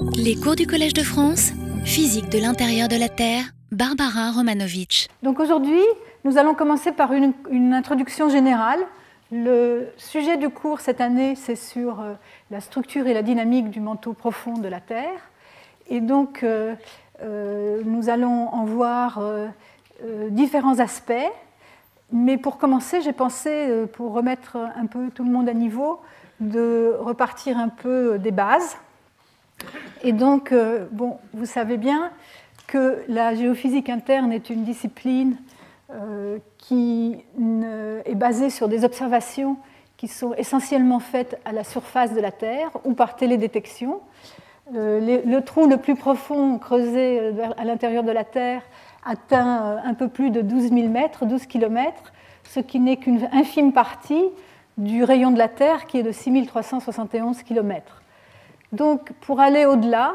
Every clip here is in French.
Les cours du Collège de France, physique de l'intérieur de la Terre, Barbara Romanovitch. Donc aujourd'hui, nous allons commencer par une, introduction générale. Le sujet du cours cette année, c'est sur euh, la structure et la dynamique du manteau profond de la Terre. Et donc, euh, euh, nous allons en voir différents aspects. Mais pour commencer, j'ai pensé, pour remettre un peu tout le monde à niveau, de repartir un peu des bases. Et donc, euh, bon, vous savez bien que la géophysique interne est une discipline euh, qui est basée sur des observations qui sont essentiellement faites à la surface de la Terre ou par télédétection. Euh, le trou le plus profond creusé à l'intérieur de la Terre atteint un peu plus de 12 000 mètres, 12 km, ce qui n'est qu'une infime partie du rayon de la Terre qui est de 6 371 km. Donc pour aller au-delà,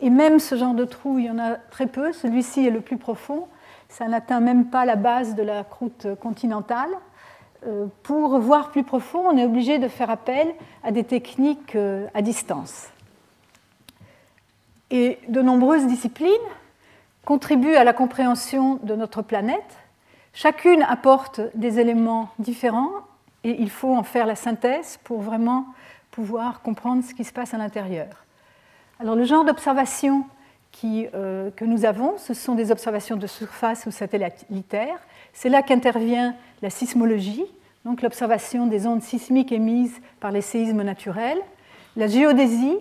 et même ce genre de trou, il y en a très peu, celui-ci est le plus profond, ça n'atteint même pas la base de la croûte continentale. Euh, Pour voir plus profond, on est obligé de faire appel à des techniques euh, à distance. Et de nombreuses disciplines contribuent à la compréhension de notre planète. Chacune apporte des éléments différents et il faut en faire la synthèse pour vraiment pouvoir comprendre ce qui se passe à l'intérieur. Alors le genre d'observation euh, que nous avons, ce sont des observations de surface ou satellitaires. C'est là qu'intervient la sismologie, donc l'observation des ondes sismiques émises par les séismes naturels, la géodésie,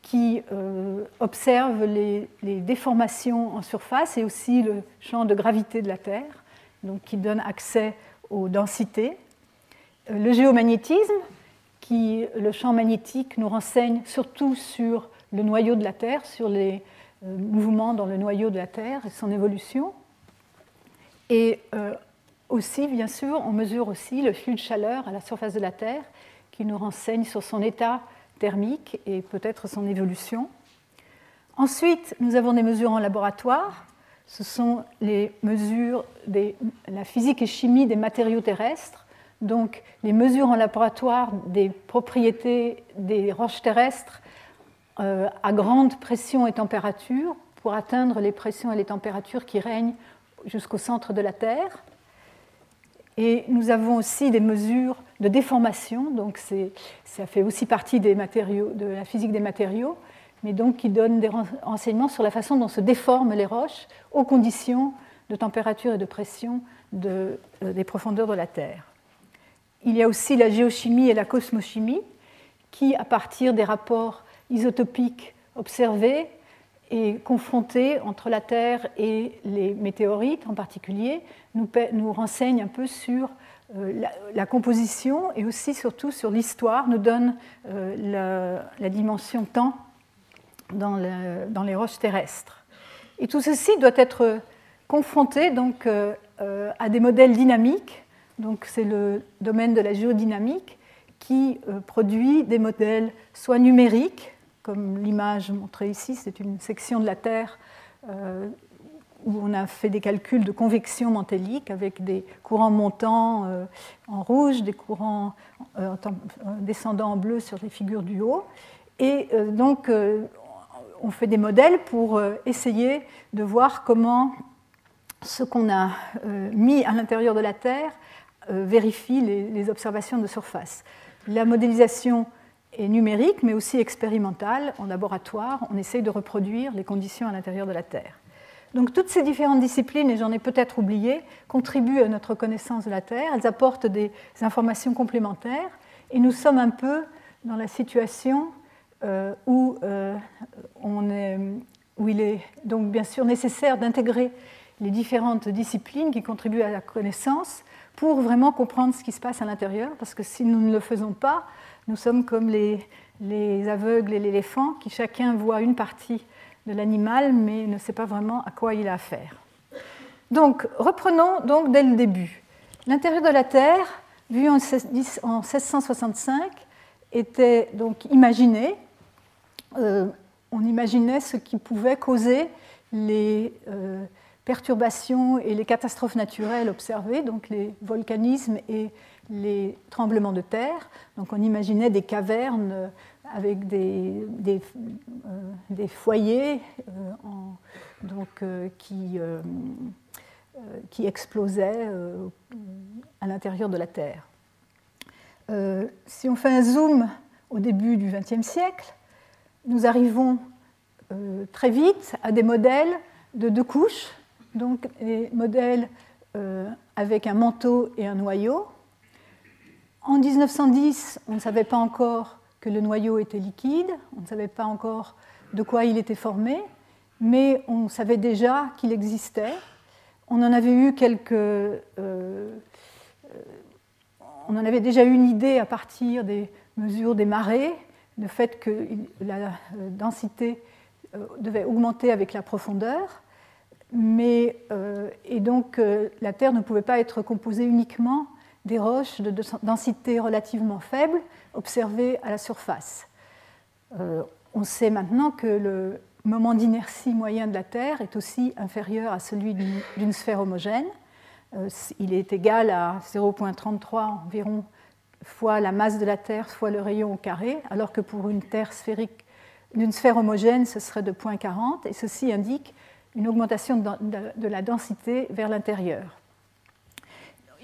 qui euh, observe les, les déformations en surface et aussi le champ de gravité de la Terre, donc qui donne accès aux densités. Euh, Le géomagnétisme, le champ magnétique, nous renseigne surtout sur le noyau de la Terre, sur les euh, mouvements dans le noyau de la Terre et son évolution. Et euh, aussi, bien sûr, on mesure aussi le flux de chaleur à la surface de la Terre, qui nous renseigne sur son état thermique et peut-être son évolution. Ensuite, nous avons des mesures en laboratoire. Ce sont les mesures de la physique et chimie des matériaux terrestres, donc les mesures en laboratoire des propriétés des roches terrestres euh, à grande pression et température pour atteindre les pressions et les températures qui règnent jusqu'au centre de la Terre. Et nous avons aussi des mesures de déformation, donc ça fait aussi partie de la physique des matériaux, mais donc qui donnent des ren- renseignements sur la façon dont se déforment les roches aux conditions de température et de pression euh, des profondeurs de la Terre. Il y a aussi la géochimie et la cosmochimie, qui, à partir des rapports isotopiques observés et confrontés entre la Terre et les météorites en particulier, nous, renseignent un peu sur euh, la, composition et aussi surtout sur l'histoire, nous donne euh, la, dimension temps dans les roches terrestres. Et tout ceci doit être confronté donc, euh, euh, à des modèles dynamiques. Donc, c'est le domaine de la géodynamique qui euh, produit des modèles soit numériques, comme l'image montrée ici, c'est une section de la Terre euh, où on a fait des calculs de convection mantélique avec des courants montants euh, en rouge, des courants euh, descendants en bleu sur les figures du haut. Et donc, on fait des modèles pour essayer de voir comment ce qu'on a mis à l'intérieur de la Terre vérifie les, les observations de surface. La modélisation est numérique, mais aussi expérimentale. En laboratoire, on essaye de reproduire les conditions à l'intérieur de la Terre. Donc toutes ces différentes disciplines, et j'en ai peut-être oublié, contribuent à notre connaissance de la Terre. Elles apportent des informations complémentaires. Et nous sommes un peu dans la situation euh, où, euh, on est, où il est donc bien sûr nécessaire d'intégrer les différentes disciplines qui contribuent à la connaissance pour vraiment comprendre ce qui se passe à l'intérieur, parce que si nous ne le faisons pas, nous sommes comme les, les aveugles et l'éléphant qui chacun voit une partie de l'animal mais ne sait pas vraiment à quoi il a affaire. Donc reprenons donc dès le début. L'intérieur de la Terre, vu en 16 en 1665, était donc imaginé. Euh, on imaginait ce qui pouvait causer les euh, perturbations et les catastrophes naturelles observées, donc les volcanismes et les tremblements de terre. Donc on imaginait des cavernes avec des, des, foyers donc, qui, qui explosaient à l'intérieur de la Terre. si on fait un zoom au début du XXe siècle, nous arrivons euh, très vite à des modèles de deux couches, donc des modèles euh, avec un manteau et un noyau. En 1910, on ne savait pas encore que le noyau était liquide, on ne savait pas encore de quoi il était formé, mais on savait déjà qu'il existait. On en avait eu quelques. Euh, on en avait déjà une idée à partir des mesure des marées, le fait que la euh, densité euh, devait augmenter avec la profondeur, mais, euh, et donc la Terre ne pouvait pas être composée uniquement des roches de densité relativement faible observées à la surface. on sait maintenant que le moment d'inertie moyen de la Terre est aussi inférieur à celui d'une sphère homogène. il est égal à 0,33 environ fois la masse de la Terre fois le rayon au carré, alors que pour une Terre sphérique, d'une sphère homogène, ce serait de 0,40, et ceci indique une augmentation de la densité vers l'intérieur.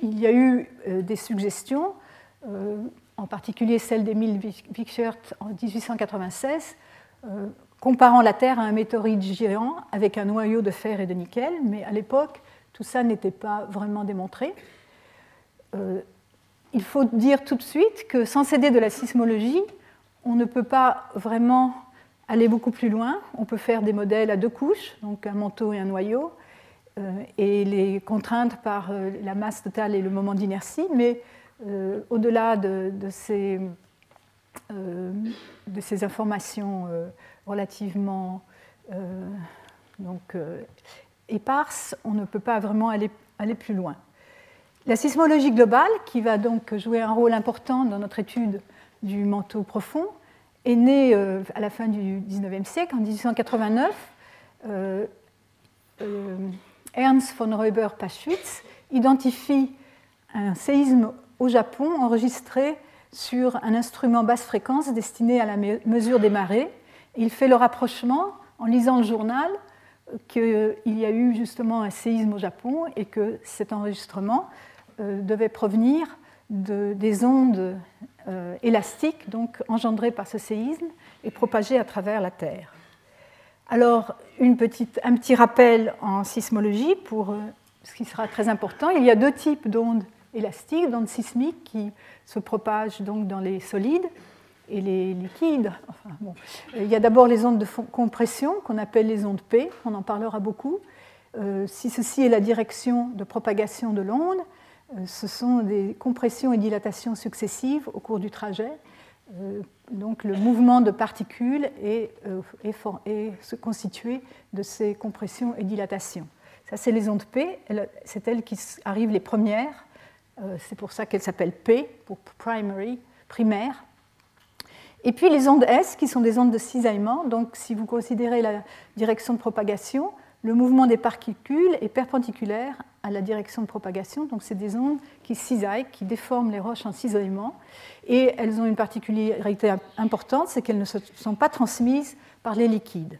Il y a eu euh, des suggestions, euh, en particulier celle d'Emile Wiechert en 1896, euh, comparant la Terre à un météorite géant avec un noyau de fer et de nickel, mais à l'époque, tout ça n'était pas vraiment démontré il faut dire tout de suite que sans céder de la sismologie, on ne peut pas vraiment aller beaucoup plus loin. On peut faire des modèles à deux couches, donc un manteau et un noyau, euh, et les contraindre par euh, la masse totale et le moment d'inertie, mais euh, au-delà de, ces, informations relativement donc, éparses, on ne peut pas vraiment aller plus loin. La sismologie globale, qui va donc jouer un rôle important dans notre étude du manteau profond, est née euh, à la fin du XIXe siècle, en 1889. Euh, euh, Ernst von Reuber-Paschwitz identifie un séisme au Japon enregistré sur un instrument basse fréquence destiné à la mesure des marées. Il fait le rapprochement en lisant le journal qu'il y a eu justement un séisme au Japon et que cet enregistrement devait provenir des ondes euh, élastiques donc engendrées par ce séisme et propagées à travers la Terre. Alors, une petite, un petit rappel en sismologie pour euh, ce qui sera très important. Il y a deux types d'ondes élastiques, d'ondes sismiques qui se propagent donc dans les solides et les liquides. Il y a d'abord les ondes de compression qu'on appelle les ondes P, on en parlera beaucoup. si ceci est la direction de propagation de l'onde, euh, ce sont des compressions et dilatations successives au cours du trajet. Euh, donc le mouvement de particules est, euh, constitué de ces compressions et dilatations. Ça, c'est les ondes P, c'est elles qui arrivent les premières. C'est pour ça qu'elles s'appellent P, pour primary, primaire. Et puis les ondes S, qui sont des ondes de cisaillement. Donc si vous considérez la direction de propagation, le mouvement des particules est perpendiculaire à la direction de propagation. Donc, c'est des ondes qui cisaillent, qui déforment les roches en cisaillement. Et elles ont une particularité importante, c'est qu'elles ne sont pas transmises par les liquides.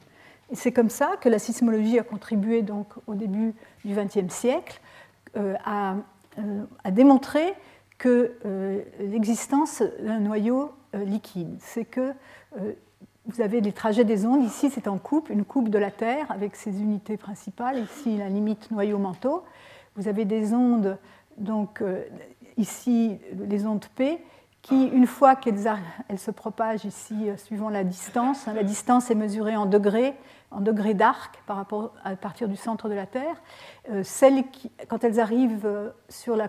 Et c'est comme ça que la sismologie a contribué donc, au début du XXe siècle euh, à, euh, à, démontrer que euh, l'existence d'un noyau liquide. C'est que vous avez les trajets des ondes. Ici, c'est en coupe, une coupe de la Terre avec ses unités principales. Ici, la limite noyau-manteau. Vous avez des ondes, donc euh, ici, les ondes P, qui, une fois qu'elles elles se propagent ici, euh, suivant la distance, hein, la distance est mesurée en degrés, en degrés d'arc par rapport à partir du centre de la Terre. Euh, celles qui, quand elles arrivent sur la,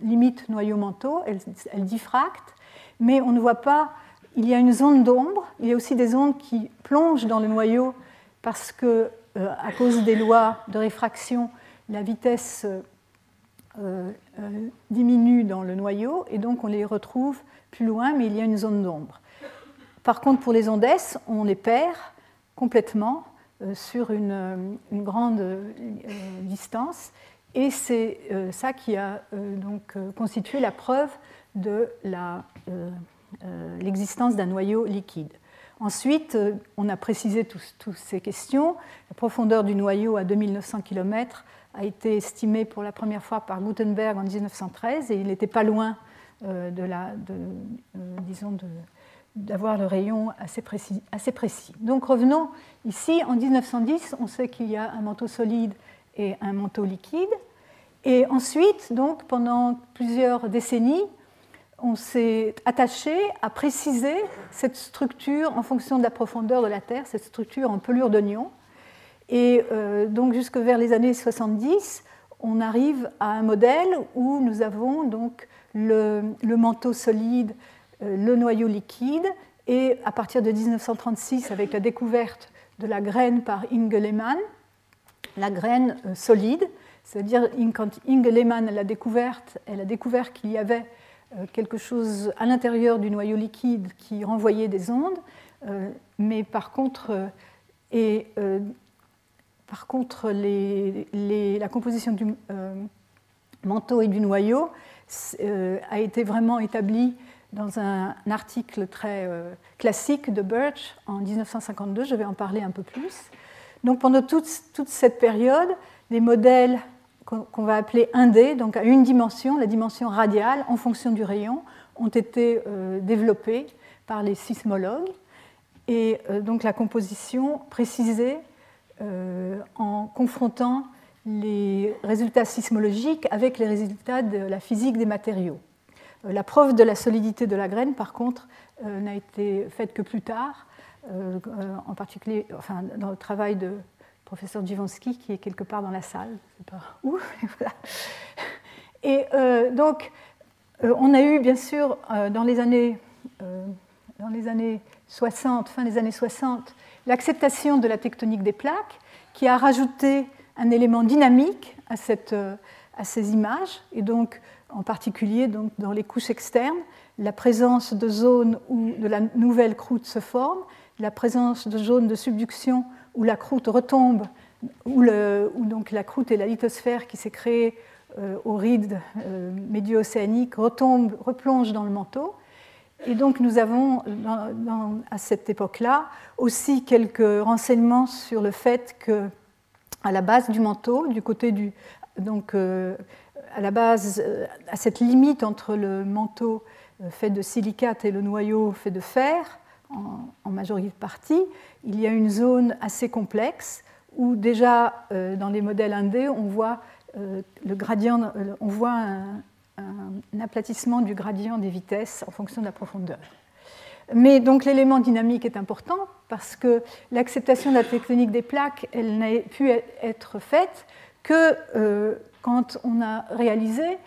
limite noyau-manteau, elles, diffractent, mais on ne voit pas il y a une zone d'ombre, il y a aussi des ondes qui plongent dans le noyau parce que, à cause des lois de réfraction, la vitesse euh, euh, diminue dans le noyau et donc on les retrouve plus loin, mais il y a une zone d'ombre. Par contre, pour les ondes S, on les perd complètement sur une, une grande distance Et c'est ça qui a donc constitué la preuve de l'existence d'un noyau liquide. Ensuite, on a précisé toutes ces questions. La profondeur du noyau à 2900 km a été estimée pour la première fois par Gutenberg en 1913 et il n'était pas loin de la, de, d'avoir le rayon assez précis. Donc revenons ici, en 1910, on sait qu'il y a un manteau solide et un manteau liquide. Et ensuite, pendant plusieurs décennies, on s'est attaché à préciser cette structure en fonction de la profondeur de la Terre, cette structure en pelure d'oignon. Et euh, donc jusque vers les années 70, on arrive à un modèle où nous avons donc le, manteau solide euh, le noyau liquide. Et à partir de 1936, avec la découverte de la graine par Inge la graine euh, solide, c'est-à-dire quand Inge l'a découverte, elle a découvert qu'il y avait quelque chose à l'intérieur du noyau liquide qui renvoyait des ondes, mais par contre, et, par contre la composition du manteau et du noyau a été vraiment établie dans un, article très euh, classique de Birch en 1952. Je vais en parler un peu plus. Donc pendant toute, cette période, les modèles qu'on va appeler 1D, donc à une dimension, la dimension radiale en fonction du rayon, ont été euh, développés par les sismologues. Et euh, donc la composition précisée en confrontant les résultats sismologiques avec les résultats de la physique des matériaux. Euh, la preuve de la solidité de la graine, par contre, euh, n'a été faite que plus tard, euh, en particulier enfin, dans le travail de professeur Dziwonski, qui est quelque part dans la salle, je sais pas où. Et donc, on a eu, bien sûr, dans les années, dans les années 60, fin des années 60, l'acceptation de la tectonique des plaques, qui a rajouté un élément dynamique à, à ces images. Et donc, en particulier dans les couches externes, la présence de zones où de la nouvelle croûte se forme, la présence de zones de subduction où la croûte retombe, où, donc la croûte et la lithosphère qui s'est créée euh, au ride euh, médio-océanique retombe, replonge dans le manteau. Et donc nous avons à cette époque-là aussi quelques renseignements sur le fait que à la base du manteau, du côté du donc euh, à la base, euh, à cette limite entre le manteau euh, fait de silicate et le noyau fait de fer, en, majorité partie, il y a une zone assez complexe où déjà dans les modèles 1D, on voit le gradient, on voit un, aplatissement du gradient des vitesses en fonction de la profondeur. Mais donc l'élément dynamique est important parce que l'acceptation de la tectonique des plaques, elle n'a pu être faite que quand on a réalisé,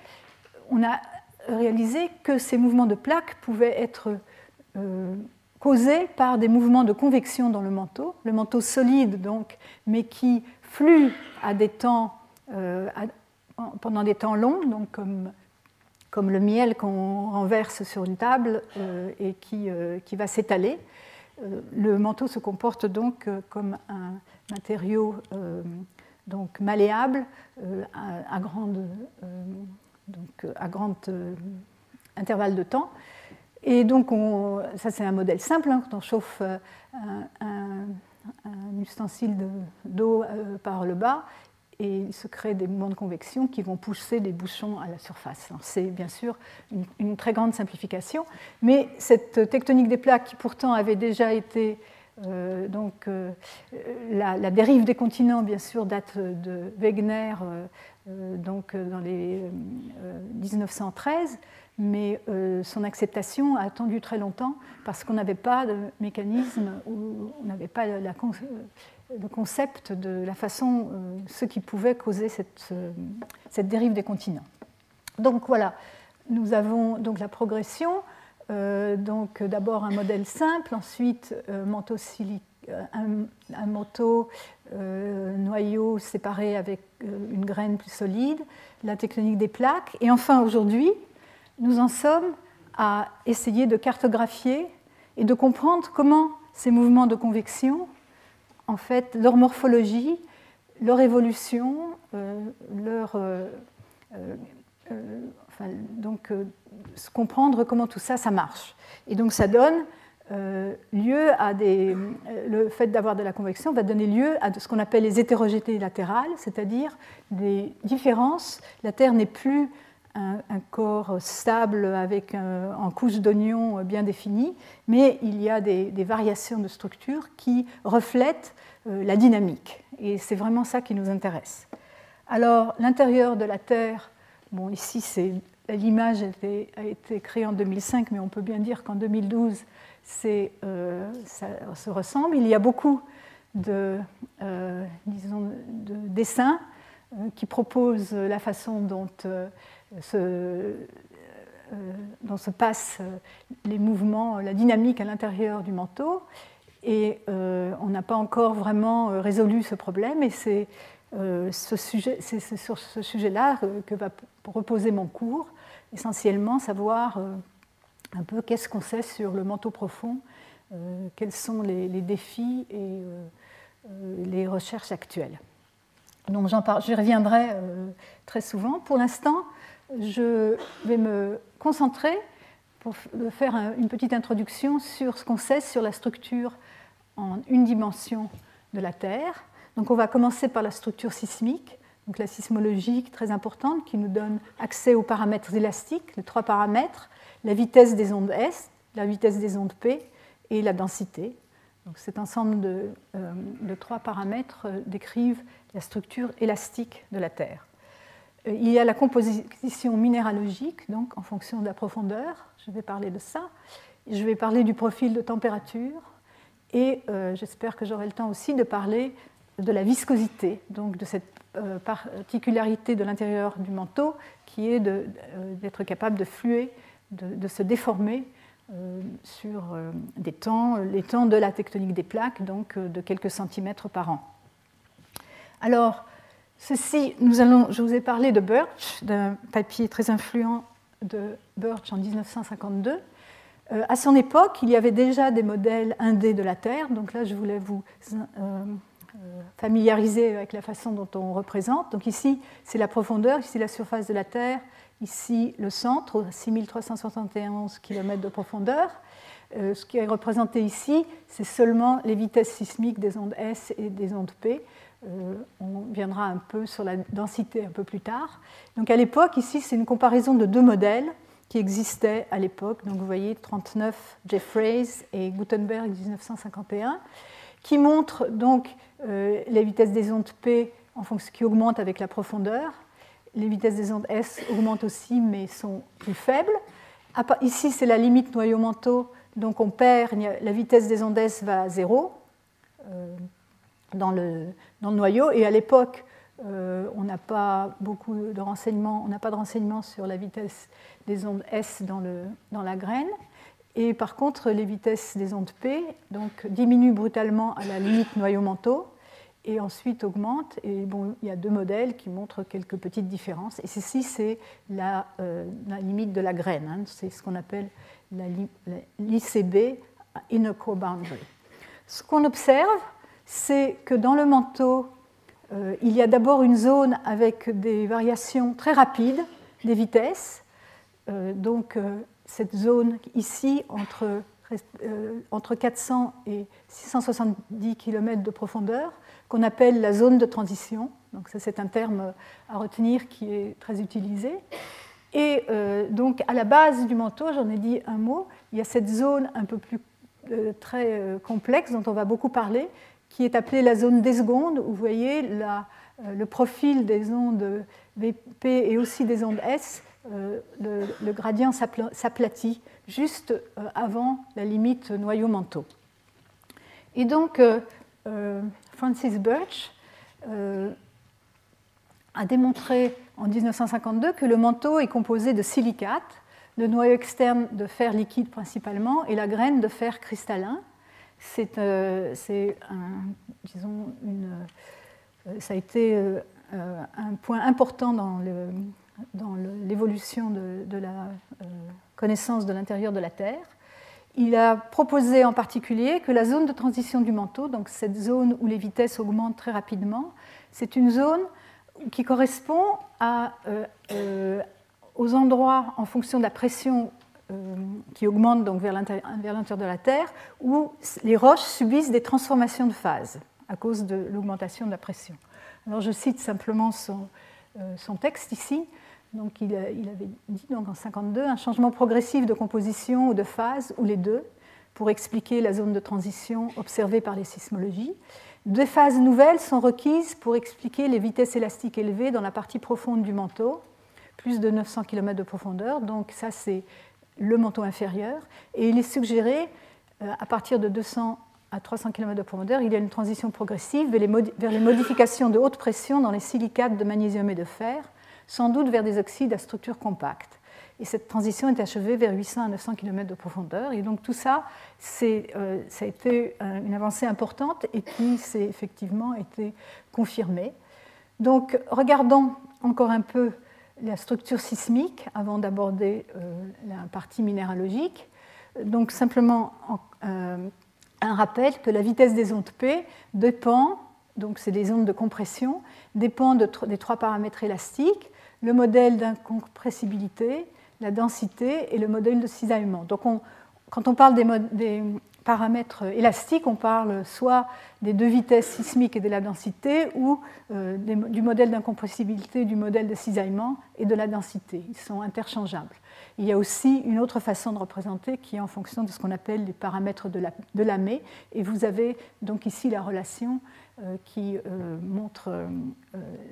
on a réalisé que ces mouvements de plaques pouvaient être euh, causés par des mouvements de convection dans le manteau, le manteau solide donc, mais qui flue à des temps, euh, pendant des temps longs, donc comme, comme le miel qu'on renverse sur une table euh, et qui, qui va s'étaler. le manteau se comporte donc comme un matériau donc malléable euh, à, grande, euh, donc à grand euh, intervalle de temps. Et donc, on, ça, c'est un modèle simple. Hein, quand on chauffe un, ustensile d'eau par le bas, et il se crée des mouvements de convection qui vont pousser des bouchons à la surface. C'est bien sûr une, très grande simplification, mais cette tectonique des plaques qui pourtant avait déjà été euh, donc, euh, la, dérive des continents, bien sûr, date de Wegener euh, donc, dans les 1913, mais son acceptation a attendu très longtemps parce qu'on n'avait pas de mécanisme, on n'avait pas la, le concept de la façon, ce qui pouvait causer cette, cette dérive des continents. Donc voilà, nous avons donc la progression. Euh, donc d'abord un modèle simple, ensuite euh, manteau euh, un, manteau noyau séparé avec une graine plus solide, la tectonique des plaques, et enfin aujourd'hui, nous en sommes à essayer de cartographier et de comprendre comment ces mouvements de convection, en fait, leur morphologie, leur évolution, leur, donc comprendre comment tout ça, ça marche. Et donc ça donne lieu à des. Le fait d'avoir de la convection va donner lieu à ce qu'on appelle les hétérogénéités latérales, c'est-à-dire des différences. La Terre n'est plus un, corps stable avec en couche d'oignon bien définie, mais il y a des, variations de structure qui reflètent euh, la dynamique. Et c'est vraiment ça qui nous intéresse. Alors, l'intérieur de la Terre, bon, ici, c'est, l'image a été, créée en 2005, mais on peut bien dire qu'en 2012, c'est, euh, ça se ressemble. Il y a beaucoup de, euh, disons, de dessins qui proposent la façon dont se, euh, dont se passent euh, les mouvements, la dynamique à l'intérieur du manteau. Et euh, on n'a pas encore vraiment résolu ce problème, et c'est ce sujet, sur ce sujet-là que va reposer mon cours, essentiellement savoir un peu qu'est-ce qu'on sait sur le manteau profond, quels sont les, les défis et les recherches actuelles. Donc j'y reviendrai très souvent. Pour l'instant, je vais me concentrer pour faire une petite introduction sur ce qu'on sait sur la structure en une dimension de la Terre. Donc on va commencer par la structure sismique, donc la sismologique très importante qui nous donne accès aux paramètres élastiques, les trois paramètres, la vitesse des ondes S, la vitesse des ondes P et la densité. Donc cet ensemble de, euh, de trois paramètres euh, décrivent la structure élastique de la Terre. Euh, il y a la composition minéralogique, donc en fonction de la profondeur. Je vais parler de ça. Je vais parler du profil de température. Et euh, j'espère que j'aurai le temps aussi de parler de la viscosité, donc de cette euh, particularité de l'intérieur du manteau qui est d'être capable de fluer, de, se déformer sur des temps, les temps de la tectonique des plaques, donc de quelques centimètres par an. Alors, Ceci, nous allons, je vous ai parlé de Birch, d'un papier très influent de Birch en 1952. Euh, à son époque, il y avait déjà des modèles indés de la Terre, donc là je voulais vous euh, euh, familiariser avec la façon dont on représente. Donc ici, c'est la profondeur, ici la surface de la Terre, ici le centre, 6371 km de profondeur. ce qui est représenté ici, c'est seulement les vitesses sismiques des ondes S et des ondes P. Euh, on viendra un peu sur la densité un peu plus tard. Donc à l'époque, ici, c'est une comparaison de deux modèles qui existaient à l'époque. Donc vous voyez 39 Jeffreys et Gutenberg 1951, qui montrent donc euh, les vitesses des ondes P en fonction qui augmentent avec la profondeur. Les vitesses des ondes S augmentent aussi, mais sont plus faibles. Ici, c'est la limite noyau-manteau, donc on perd, la vitesse des ondes S va à zéro. Euh, dans le, dans le noyau. Et à l'époque, euh, on n'a pas beaucoup de renseignements, on n'a pas de renseignements sur la vitesse des ondes S dans, le, dans la graine. Et par contre, les vitesses des ondes P donc, diminuent brutalement à la limite noyau-manteau et ensuite augmentent. Et bon, il y a deux modèles qui montrent quelques petites différences. Et ceci, c'est la, euh, la, limite de la graine. Hein. C'est ce qu'on appelle l'ICB, Inner Core Boundary. Ce qu'on observe, c'est que dans le manteau, euh, il y a d'abord une zone avec des variations très rapides des vitesses. Euh, donc euh, cette zone ici, entre, entre 400 et 670 km de profondeur, qu'on appelle la zone de transition. Donc ça, c'est un terme à retenir qui est très utilisé. Et donc à la base du manteau, j'en ai dit un mot, il y a cette zone un peu plus très complexe dont on va beaucoup parler, qui est appelée la zone des secondes, où vous voyez euh, le profil des ondes VP et aussi des ondes S, euh, le, gradient s'aplatit juste euh, avant la limite noyau-manteau. Et donc, Francis Birch a démontré en 1952 que le manteau est composé de silicates, de noyau externe de fer liquide principalement, et la graine de fer cristallin c'est euh, disons, euh, ça a été euh, un point important dans, l'évolution de, la connaissance de l'intérieur de la Terre. il a proposé en particulier que la zone de transition du manteau, donc cette zone où les vitesses augmentent très rapidement, c'est une zone qui correspond euh, aux endroits en fonction de la pression euh, qui augmente donc vers l'intérieur de la Terre, où les roches subissent des transformations de phase à cause de l'augmentation de la pression. Alors je cite simplement son, euh, texte ici. Donc il, il, avait dit donc en 52 un changement progressif de composition ou de phase, ou les deux, pour expliquer la zone de transition observée par les sismologies. Deux phases nouvelles sont requises pour expliquer les vitesses élastiques élevées dans la partie profonde du manteau, plus de 900 km de profondeur. Donc ça, c'est le manteau inférieur. Et il est suggéré, euh, à partir de 200 à 300 km de profondeur, il y a une transition progressive vers les, modifications de haute pression dans les silicates de magnésium et de fer, sans doute vers des oxydes à structure compacte. Et cette transition est achevée vers 800 à 900 km de profondeur. Et donc tout ça, euh, ça a été une avancée importante et qui s'est effectivement été confirmée. Donc regardons encore un peu la structure sismique avant d'aborder euh, la partie minéralogique. Donc simplement euh, un rappel que la vitesse des ondes P dépend, donc c'est des ondes de compression, dépend des trois paramètres élastiques, le modèle d'incompressibilité, la densité et le modèle de cisaillement. Donc quand on parle des, des, paramètres élastiques, on parle soit des deux vitesses sismiques et de la densité, ou euh, du modèle d'incompressibilité, du modèle de cisaillement et de la densité. Ils sont interchangeables. Il y a aussi une autre façon de représenter qui est en fonction de ce qu'on appelle les paramètres de la, de et vous avez donc ici la relation euh, qui euh, montre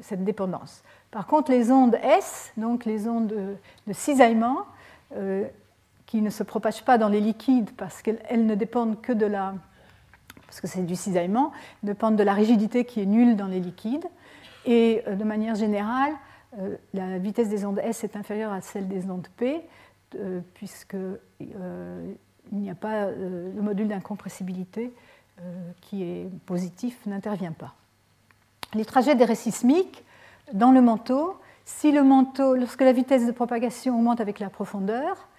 cette dépendance. Par contre, les ondes S, donc les ondes de, de cisaillement, qui ne se propagent pas dans les liquides parce qu'elles ne dépendent que de la, parce que c'est du cisaillement, dépendent de la rigidité qui est nulle dans les liquides. Et euh, de manière générale, euh, la vitesse des ondes S est inférieure à celle des ondes P, euh, puisqu'il n'y a pas le module d'incompressibilité qui est positif n'intervient pas. Les trajets des raies sismiques dans le manteau, si le manteau, lorsque la vitesse de propagation augmente avec la profondeur,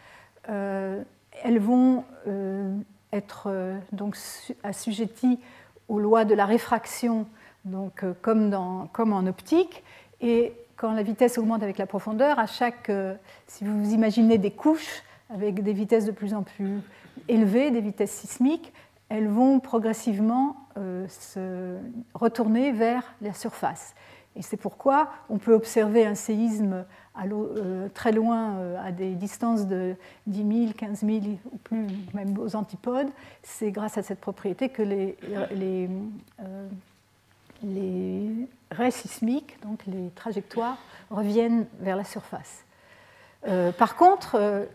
elles vont euh, être euh, donc assujetties aux lois de la réfraction, donc, comme, en optique. Et quand la vitesse augmente avec la profondeur, à chaque, si vous imaginez des couches avec des vitesses de plus en plus élevées, des vitesses sismiques, elles vont progressivement se retourner vers la surface. Et c'est pourquoi on peut observer un séisme euh, très loin, euh, à des distances de 10 000, 15 000 ou plus, même aux antipodes. C'est grâce à cette propriété que les, les, euh, raies sismiques, donc les trajectoires, reviennent vers la surface. par contre,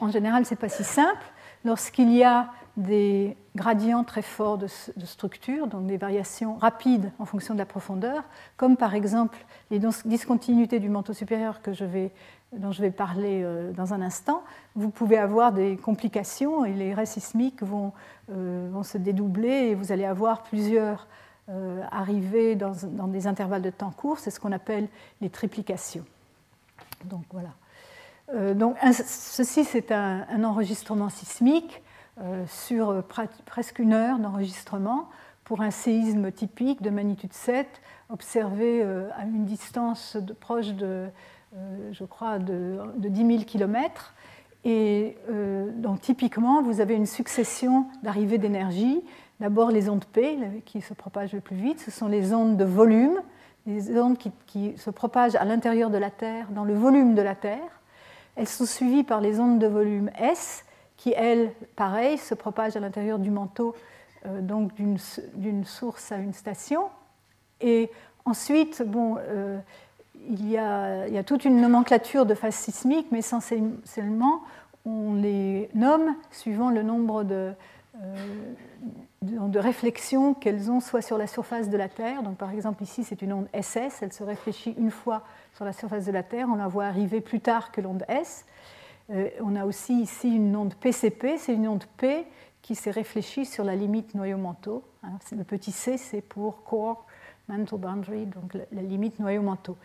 en général, ce n'est pas si simple. Lorsqu'il y a des gradients très forts de, structure, donc des variations rapides en fonction de la profondeur, comme par exemple les discontinuités du manteau supérieur dont je vais parler euh, dans un instant, vous pouvez avoir des complications et les raies sismiques vont, euh, vont se dédoubler et vous allez avoir plusieurs euh, arrivées dans, dans, des intervalles de temps courts, c'est ce qu'on appelle les triplications. Donc voilà. donc, ceci, c'est un, enregistrement sismique euh, sur presque une heure d'enregistrement pour un séisme typique de magnitude 7 observé euh, à une distance proche de, euh, je crois, de, 10 000 km. Et donc typiquement, vous avez une succession d'arrivées d'énergie. D'abord les ondes P qui se propagent le plus vite, ce sont les ondes de volume, les ondes qui se propagent à l'intérieur de la Terre, dans le volume de la Terre. Elles sont suivies par les ondes de volume S qui, elle, pareil, se propage à l'intérieur du manteau, euh, donc d'une source à une station. Et ensuite, bon, euh, il, y a, toute une nomenclature de phases sismiques, mais essentiellement, on les nomme suivant le nombre de, euh, de, réflexions qu'elles ont soit sur la surface de la Terre. Donc, par exemple, ici, c'est une onde SS, elle se réfléchit une fois sur la surface de la Terre, on la voit arriver plus tard que l'onde S. Euh, on a aussi ici une onde PCP, c'est une onde P qui s'est réfléchie sur la limite noyau-manteau. Hein. Le petit c, c'est pour core mantle boundary, donc la, limite noyau-manteau.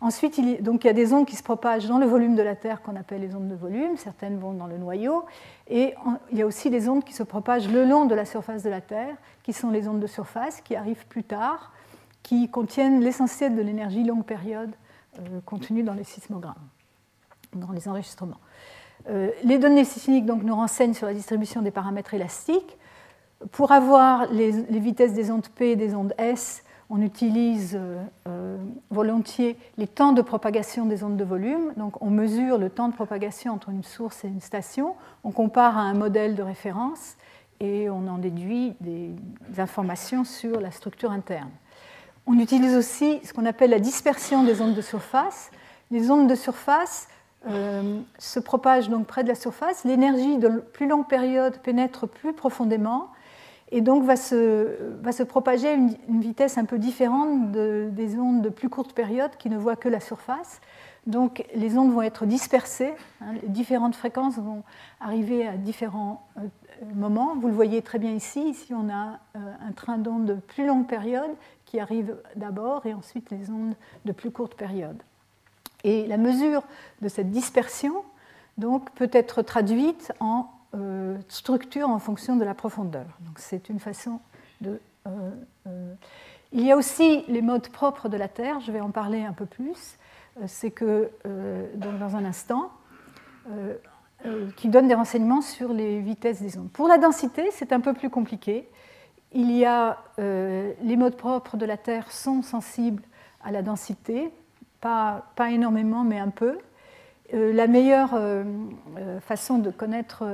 Ensuite, il y, a des ondes qui se propagent dans le volume de la Terre qu'on appelle les ondes de volume. Certaines vont dans le noyau. Et il y a aussi des ondes qui se propagent le long de la surface de la Terre, qui sont les ondes de surface, qui arrivent plus tard, qui contiennent l'essentiel de l'énergie longue période euh, contenue dans les sismogrammes, dans les enregistrements. Euh, les données sismiques donc, nous renseignent sur la distribution des paramètres élastiques. Pour avoir les, vitesses des ondes P et des ondes S, on utilise euh, euh, volontiers les temps de propagation des ondes de volume. Donc on mesure le temps de propagation entre une source et une station, on compare à un modèle de référence et on en déduit des, informations sur la structure interne. On utilise aussi ce qu'on appelle la dispersion des ondes de surface. Les ondes de surface euh, se propagent donc près de la surface. L'énergie de plus longue période pénètre plus profondément et donc va se, va se propager à une, vitesse un peu différente des ondes de plus courte période qui ne voient que la surface. Donc les ondes vont être dispersées, hein, différentes fréquences vont arriver à différents euh, moments. Vous le voyez très bien ici. Ici, on a euh, un train d'ondes de plus longue période qui arrive d'abord et ensuite les ondes de plus courte période. Et la mesure de cette dispersion donc, peut être traduite en euh, structure en fonction de la profondeur. C'est une façon de. Euh, euh, il y a aussi les modes propres de la Terre, je vais en parler un peu plus. C'est que, donc dans un instant, qui donne des renseignements sur les vitesses des ondes. Pour la densité, c'est un peu plus compliqué. Il y a les modes propres de la Terre sont sensibles à la densité, pas, énormément, mais un peu. la meilleure façon de connaître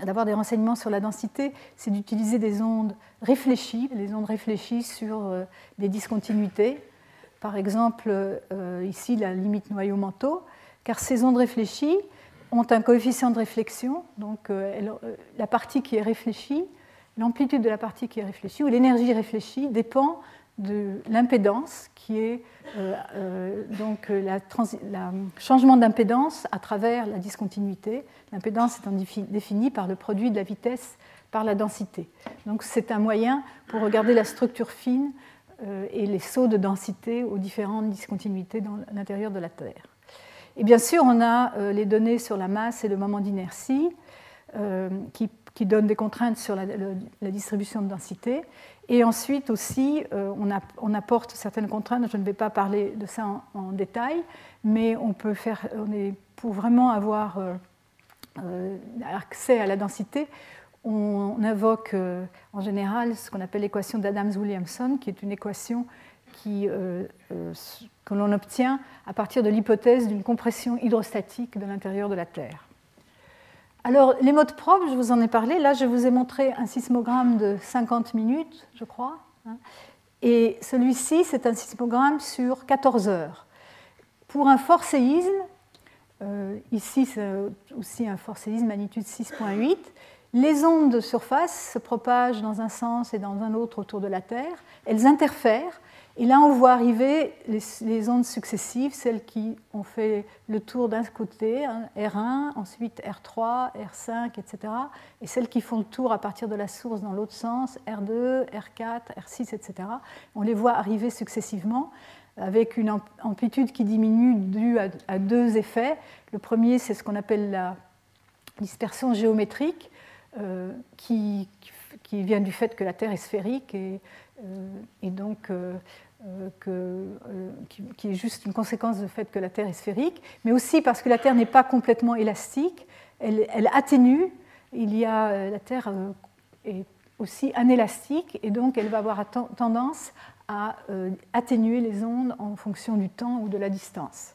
d'avoir des renseignements sur la densité, c'est d'utiliser des ondes réfléchies, les ondes réfléchies sur euh, des discontinuités. Par exemple, euh, ici, la limite noyau-manteau, car ces ondes réfléchies ont un coefficient de réflexion, donc euh, la partie qui est réfléchie, l'amplitude de la partie qui est réfléchie, ou l'énergie réfléchie, dépend de l'impédance, qui est euh, euh, donc le changement d'impédance à travers la discontinuité. L'impédance étant définie par le produit de la vitesse par la densité. Donc c'est un moyen pour regarder la structure fine euh, et les sauts de densité aux différentes discontinuités dans l'intérieur de la Terre. Et bien sûr, on a les données sur la masse et le moment d'inertie qui, qui, donnent des contraintes sur la distribution de densité. Et ensuite aussi, euh, on, apporte certaines contraintes, je ne vais pas parler de ça en, détail, mais on peut faire, pour vraiment avoir euh, euh, accès à la densité, on, invoque en général ce qu'on appelle l'équation d'Adams-Williamson, qui est une équation que l'on obtient à partir de l'hypothèse d'une compression hydrostatique de l'intérieur de la Terre. Alors, les modes propres, je vous en ai parlé. Là, je vous ai montré un sismogramme de 50 minutes, je crois. Hein. Et celui-ci, c'est un sismogramme sur 14 heures. Pour un fort séisme, euh, ici c'est aussi un fort séisme magnitude 6.8, les ondes de surface se propagent dans un sens et dans un autre autour de la Terre. Elles interfèrent et là, on voit arriver les, ondes successives, celles qui ont fait le tour d'un côté, hein, R1, ensuite R3, R5, etc. Et celles qui font le tour à partir de la source dans l'autre sens, R2, R4, R6, etc. On les voit arriver successivement avec une amplitude qui diminue due à, deux effets. Le premier, c'est ce qu'on appelle la dispersion géométrique, euh, qui, vient du fait que la Terre est sphérique et et donc euh, euh, qui, est juste une conséquence du fait que la Terre est sphérique, mais aussi parce que la Terre n'est pas complètement élastique, elle, elle, atténue. Il y a la Terre est aussi anélastique et donc elle va avoir tendance à atténuer les ondes en fonction du temps ou de la distance.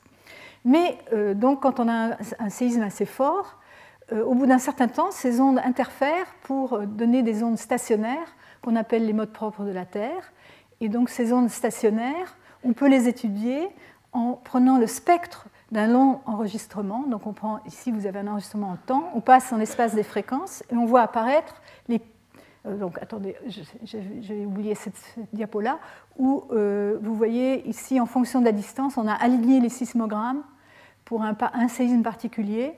Mais donc quand on a un, séisme assez fort, au bout d'un certain temps, ces ondes interfèrent pour donner des ondes stationnaires qu'on appelle les modes propres de la Terre. Et donc ces ondes stationnaires, on peut les étudier en prenant le spectre d'un long enregistrement. Donc on prend, ici vous avez un enregistrement en temps, on passe en l'espace des fréquences et on voit apparaître les... Euh, donc attendez, j'ai oublié cette, diapo-là, où euh, vous voyez ici en fonction de la distance, on a aligné les sismogrammes pour un, un séisme particulier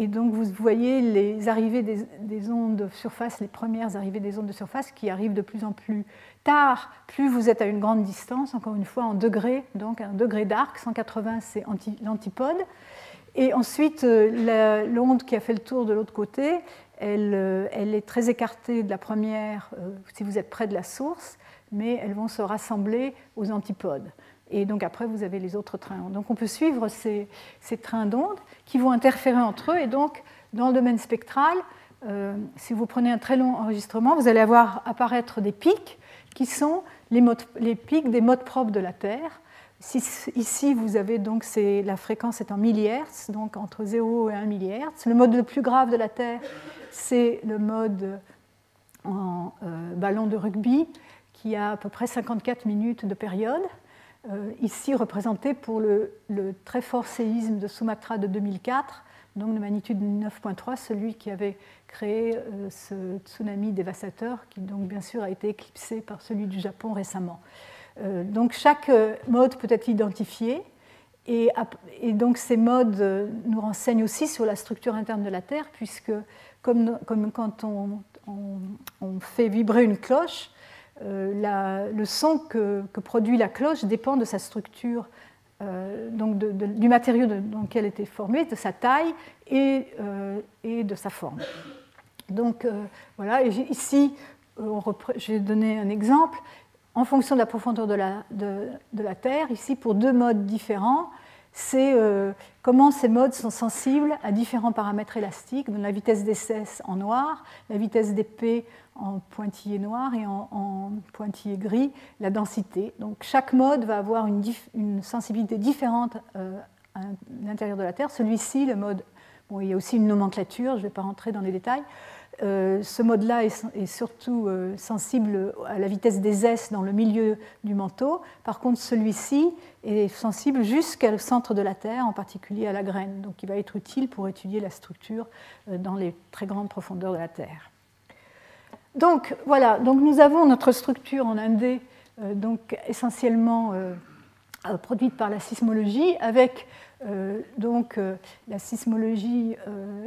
Et donc vous voyez les arrivées des, ondes de surface, les premières arrivées des ondes de surface qui arrivent de plus en plus tard, plus vous êtes à une grande distance, encore une fois en degrés, donc un degré d'arc, 180 c'est l'antipode. Et ensuite, euh, l'onde qui a fait le tour de l'autre côté, elle, euh, elle, est très écartée de la première euh, si vous êtes près de la source, mais elles vont se rassembler aux antipodes. Et donc après, vous avez les autres trains. Donc on peut suivre ces, trains d'ondes qui vont interférer entre eux. Et donc, dans le domaine spectral, euh, si vous prenez un très long enregistrement, vous allez avoir apparaître des pics qui sont les, pics des modes propres de la Terre. Ici, vous avez donc la fréquence est en millihertz, donc entre 0 et 1 millihertz. Le mode le plus grave de la Terre, c'est le mode en euh, ballon de rugby, qui a à peu près 54 minutes de période. Euh, ici représenté pour le, très fort séisme de Sumatra de 2004, donc de magnitude 9.3, celui qui avait créé euh, ce tsunami dévastateur, qui donc bien sûr a été éclipsé par celui du Japon récemment. Euh, donc chaque mode peut être identifié, et, donc ces modes nous renseignent aussi sur la structure interne de la Terre, puisque comme, quand on fait vibrer une cloche, euh, le son que, produit la cloche dépend de sa structure, euh, donc du matériau dans lequel elle était formée, de sa taille et, euh, de sa forme. Donc voilà, ici, j'ai donné un exemple. En fonction de la profondeur de de la Terre, ici pour deux modes différents, c'est comment ces modes sont sensibles à différents paramètres élastiques, donc la vitesse d'essai en noir, la vitesse d'épée en pointillé noir et en, pointillé gris la densité. Donc chaque mode va avoir une, sensibilité différente euh, à l'intérieur de la Terre. Celui-ci, le mode, il y a aussi une nomenclature, je ne vais pas rentrer dans les détails. Euh, ce mode-là est, surtout euh, sensible à la vitesse des S dans le milieu du manteau. Par contre, celui-ci est sensible jusqu'au centre de la Terre, en particulier à la graine. Donc, il va être utile pour étudier la structure dans les très grandes profondeurs de la Terre. Donc voilà, donc nous avons notre structure en Indé, euh, donc essentiellement euh, euh, produite par la sismologie, avec donc la sismologie,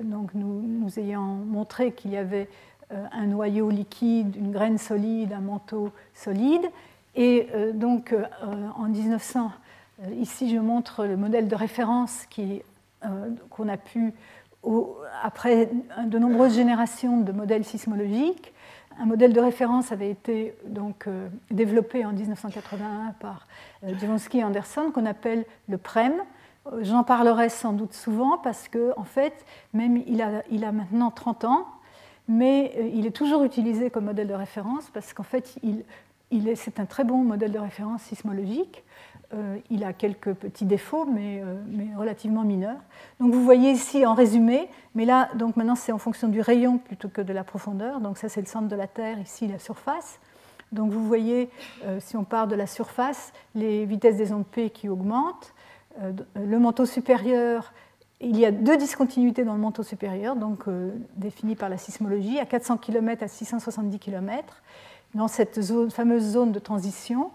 donc nous, nous ayant montré qu'il y avait un noyau liquide, une graine solide, un manteau solide, et donc en 1900, ici je montre le modèle de référence qu'on a pu après de nombreuses générations de modèles sismologiques, un modèle de référence avait été donc, euh, développé en 1981 par euh, et Anderson qu'on appelle le PREM. Euh, j'en parlerai sans doute souvent parce que, en fait, même il a, maintenant 30 ans, mais euh, il est toujours utilisé comme modèle de référence parce qu'en fait, il c'est un très bon modèle de référence sismologique. Euh, il a quelques petits défauts, euh, mais, relativement mineurs. Donc vous voyez ici en résumé, mais là, donc maintenant c'est en fonction du rayon plutôt que de la profondeur. Donc ça c'est le centre de la Terre, ici la surface. Donc vous voyez, euh, si on part de la surface, les vitesses des ondes P qui augmentent. le manteau supérieur, il y a deux discontinuités dans le manteau supérieur, donc définies par la sismologie, à 400 km à 670 km, dans cette fameuse zone de transition.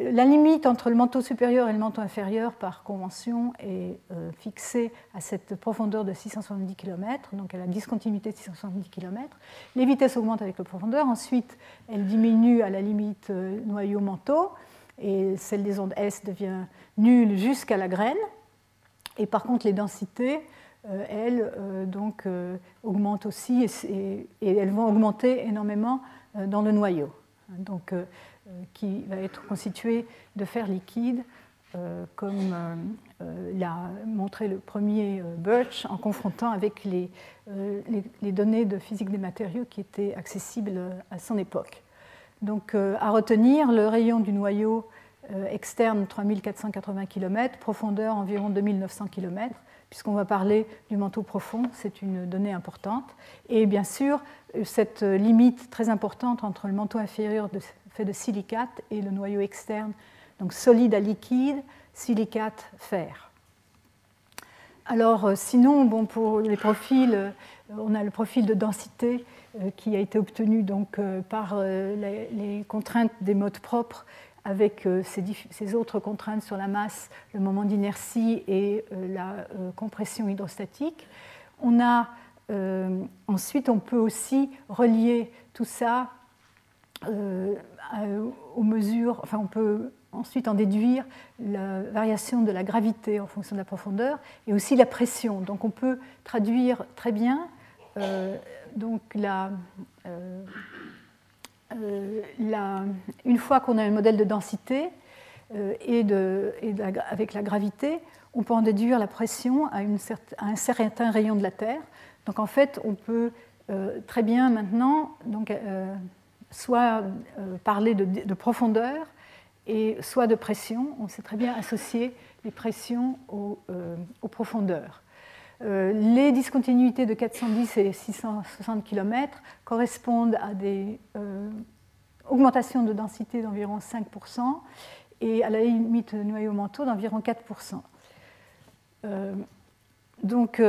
La limite entre le manteau supérieur et le manteau inférieur, par convention, est euh, fixée à cette profondeur de 670 km, donc à la discontinuité de 670 km. Les vitesses augmentent avec la profondeur. Ensuite, elles diminuent à la limite euh, noyau-manteau, et celle des ondes S devient nulle jusqu'à la graine. Et par contre, les densités, euh, elles, donc, augmentent aussi, et, et, elles vont augmenter énormément dans le noyau. Donc, qui va être constitué de fer liquide, euh, comme euh, l'a montré le premier Birch en confrontant avec les, les, données de physique des matériaux qui étaient accessibles à son époque. Donc, à retenir, le rayon du noyau externe 3480 km, profondeur environ 2900 km, puisqu'on va parler du manteau profond, c'est une donnée importante. Et bien sûr, cette limite très importante entre le manteau inférieur de fait de silicate et le noyau externe, donc solide à liquide, silicate, fer. Alors euh, sinon, bon, pour les profils, euh, on a le profil de densité euh, qui a été obtenu donc, par les, contraintes des modes propres avec ces, autres contraintes sur la masse, le moment d'inertie et la compression hydrostatique. On a, ensuite, on peut aussi relier tout ça aux mesures, enfin on peut ensuite en déduire la variation de la gravité en fonction de la profondeur et aussi la pression. Donc on peut traduire très bien euh, donc la, euh, euh, la, une fois qu'on a un modèle de densité et, de, et avec la gravité, on peut en déduire la pression à, une à, un certain rayon de la Terre. Donc en fait, on peut très bien maintenant donc, soit parler de, de profondeur et soit de pression. On sait très bien associer les pressions aux, euh, profondeurs. Euh, les discontinuités de 410 et 660 km correspondent à des euh, augmentations de densité d'environ 5% et à la limite noyau-manteau d'environ 4%. donc,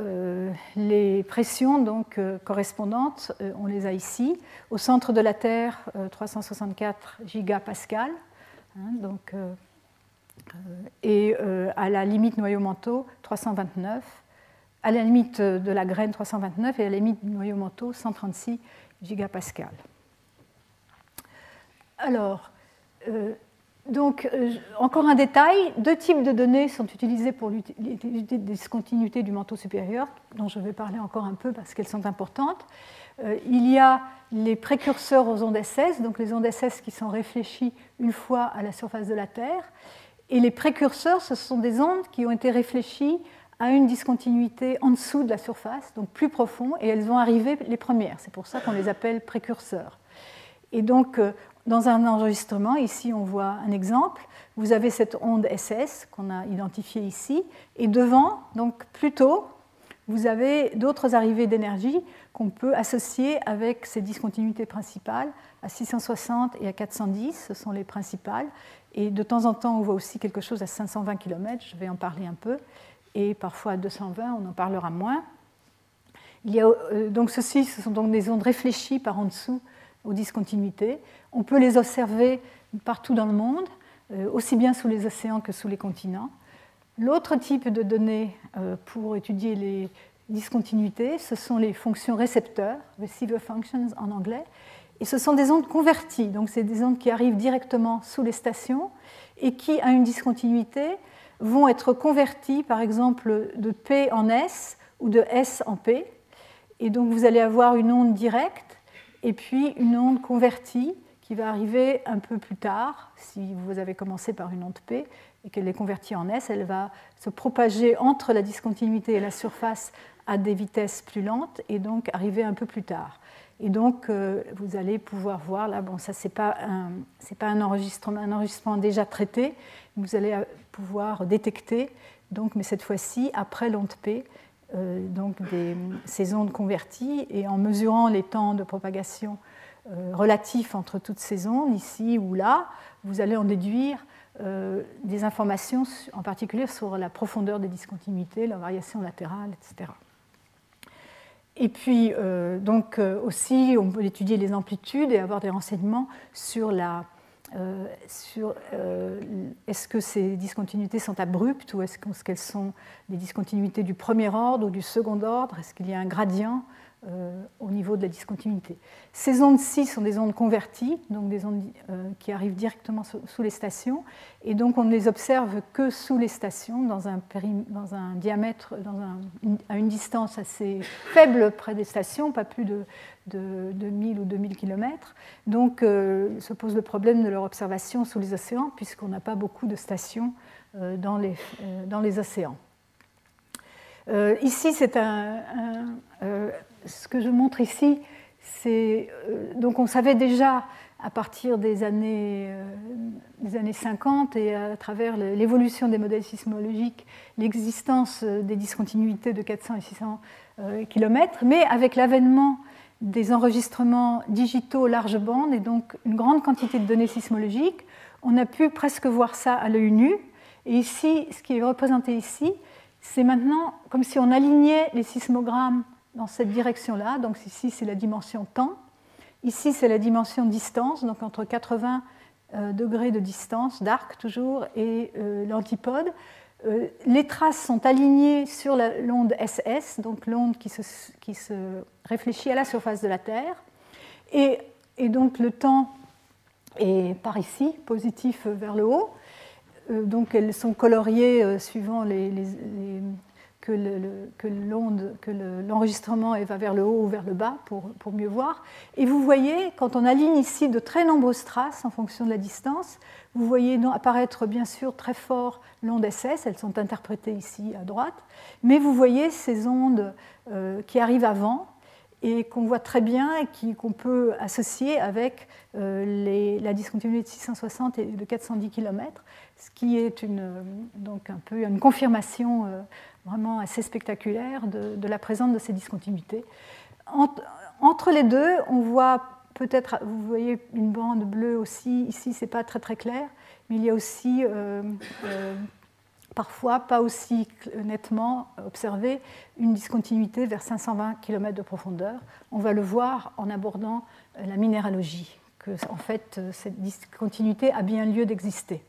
euh, les pressions donc, euh, correspondantes, euh, on les a ici. Au centre de la Terre, 364 gigapascal. Hein, donc, et à la limite noyau-manteau, 329. À la limite de la graine, 329. Et à la limite noyau-manteau, 136 gigapascal. Alors, donc, euh, encore un détail, deux types de données sont utilisés pour l'étude des discontinuités du manteau supérieur, dont je vais parler encore un peu parce qu'elles sont importantes. Euh, il y a les précurseurs aux ondes SS, donc les ondes SS qui sont réfléchies une fois à la surface de la Terre. Et les précurseurs, ce sont des ondes qui ont été réfléchies à une discontinuité en dessous de la surface, donc plus profond, et elles vont arriver les premières. C'est pour ça qu'on les appelle précurseurs. Et donc, euh, dans un enregistrement, ici on voit un exemple, vous avez cette onde SS qu'on a identifiée ici, et devant, donc plus tôt, vous avez d'autres arrivées d'énergie qu'on peut associer avec ces discontinuités principales à 660 et à 410, ce sont les principales. Et de temps en temps, on voit aussi quelque chose à 520 km, je vais en parler un peu, et parfois à 220, on en parlera moins. Euh, donc ceci, ce sont donc des ondes réfléchies par en dessous aux discontinuités. On peut les observer partout dans le monde, euh, aussi bien sous les océans que sous les continents. L'autre type de données euh, pour étudier les discontinuités, ce sont les fonctions récepteurs, receiver functions en anglais, et ce sont des ondes converties, donc c'est des ondes qui arrivent directement sous les stations et qui, à une discontinuité, vont être converties, par exemple, de P en S ou de S en P. Et donc vous allez avoir une onde directe et puis une onde convertie qui va arriver un peu plus tard, si vous avez commencé par une onde P et qu'elle est convertie en S, elle va se propager entre la discontinuité et la surface à des vitesses plus lentes et donc arriver un peu plus tard. Et donc, euh, vous allez pouvoir voir, là, bon, ça, ce n'est pas, un, pas un, enregistrement, déjà traité, vous allez euh, pouvoir détecter, donc, mais cette fois-ci, après l'onde P, euh, donc ces ondes converties et en mesurant les temps de propagation relatifs entre toutes ces ondes, ici ou là, vous allez en déduire euh, des informations en particulier sur la profondeur des discontinuités, la variation latérale, etc. Et puis, donc aussi, on peut étudier les amplitudes et avoir des renseignements sur la euh, sur euh, est-ce que ces discontinuités sont abruptes ou est-ce qu'elles sont des discontinuités du premier ordre ou du second ordre? Est-ce qu'il y a un gradient euh, au niveau de la discontinuité. Ces ondes-ci sont des ondes converties, donc des ondes euh, qui arrivent directement sous, les stations, et donc on ne les observe que sous les stations, dans un, diamètre, dans à une distance assez faible près des stations, pas plus de, de, 1000 ou 2000 km. Donc euh, se pose le problème de leur observation sous les océans, puisqu'on n'a pas beaucoup de stations les, dans les océans. ici, c'est un, ce que je montre ici, c'est. Euh, donc, on savait déjà à partir des années, euh, des années 50 et à travers l'évolution des modèles sismologiques, l'existence euh, des discontinuités de 400 et 600 km, mais avec l'avènement des enregistrements digitaux large bande et donc une grande quantité de données sismologiques, on a pu presque voir ça à l'œil nu. Et ici, ce qui est représenté ici, c'est maintenant comme si on alignait les sismogrammes dans cette direction-là. Donc ici, c'est la dimension temps. Ici, c'est la dimension distance, donc entre 80 euh, degrés de distance, d'arc toujours, et euh, l'antipode. les traces sont alignées sur l'onde SS, donc l'onde qui se, réfléchit à la surface de la Terre. Et, donc le temps est par ici, positif vers le haut. donc elles sont coloriées suivant les, que l'enregistrement va vers le haut ou vers le bas pour, mieux voir. Et vous voyez, quand on aligne ici de très nombreuses traces en fonction de la distance, vous voyez apparaître bien sûr très fort l'onde SS, elles sont interprétées ici à droite, mais vous voyez ces ondes euh, qui arrivent avant et qu'on voit très bien et qu'on peut associer avec euh, la discontinuité de 660 et de 410 km, ce qui est une, donc un peu une confirmation euh, vraiment assez spectaculaire de, la présence de ces discontinuités. Entre, les deux, on voit peut-être, vous voyez une bande bleue aussi, ici c'est pas très très clair, mais il y a aussi euh, euh, parfois, pas aussi nettement observé, une discontinuité vers 520 km de profondeur. On va le voir en abordant la minéralogie, que en fait cette discontinuité a bien lieu d'exister.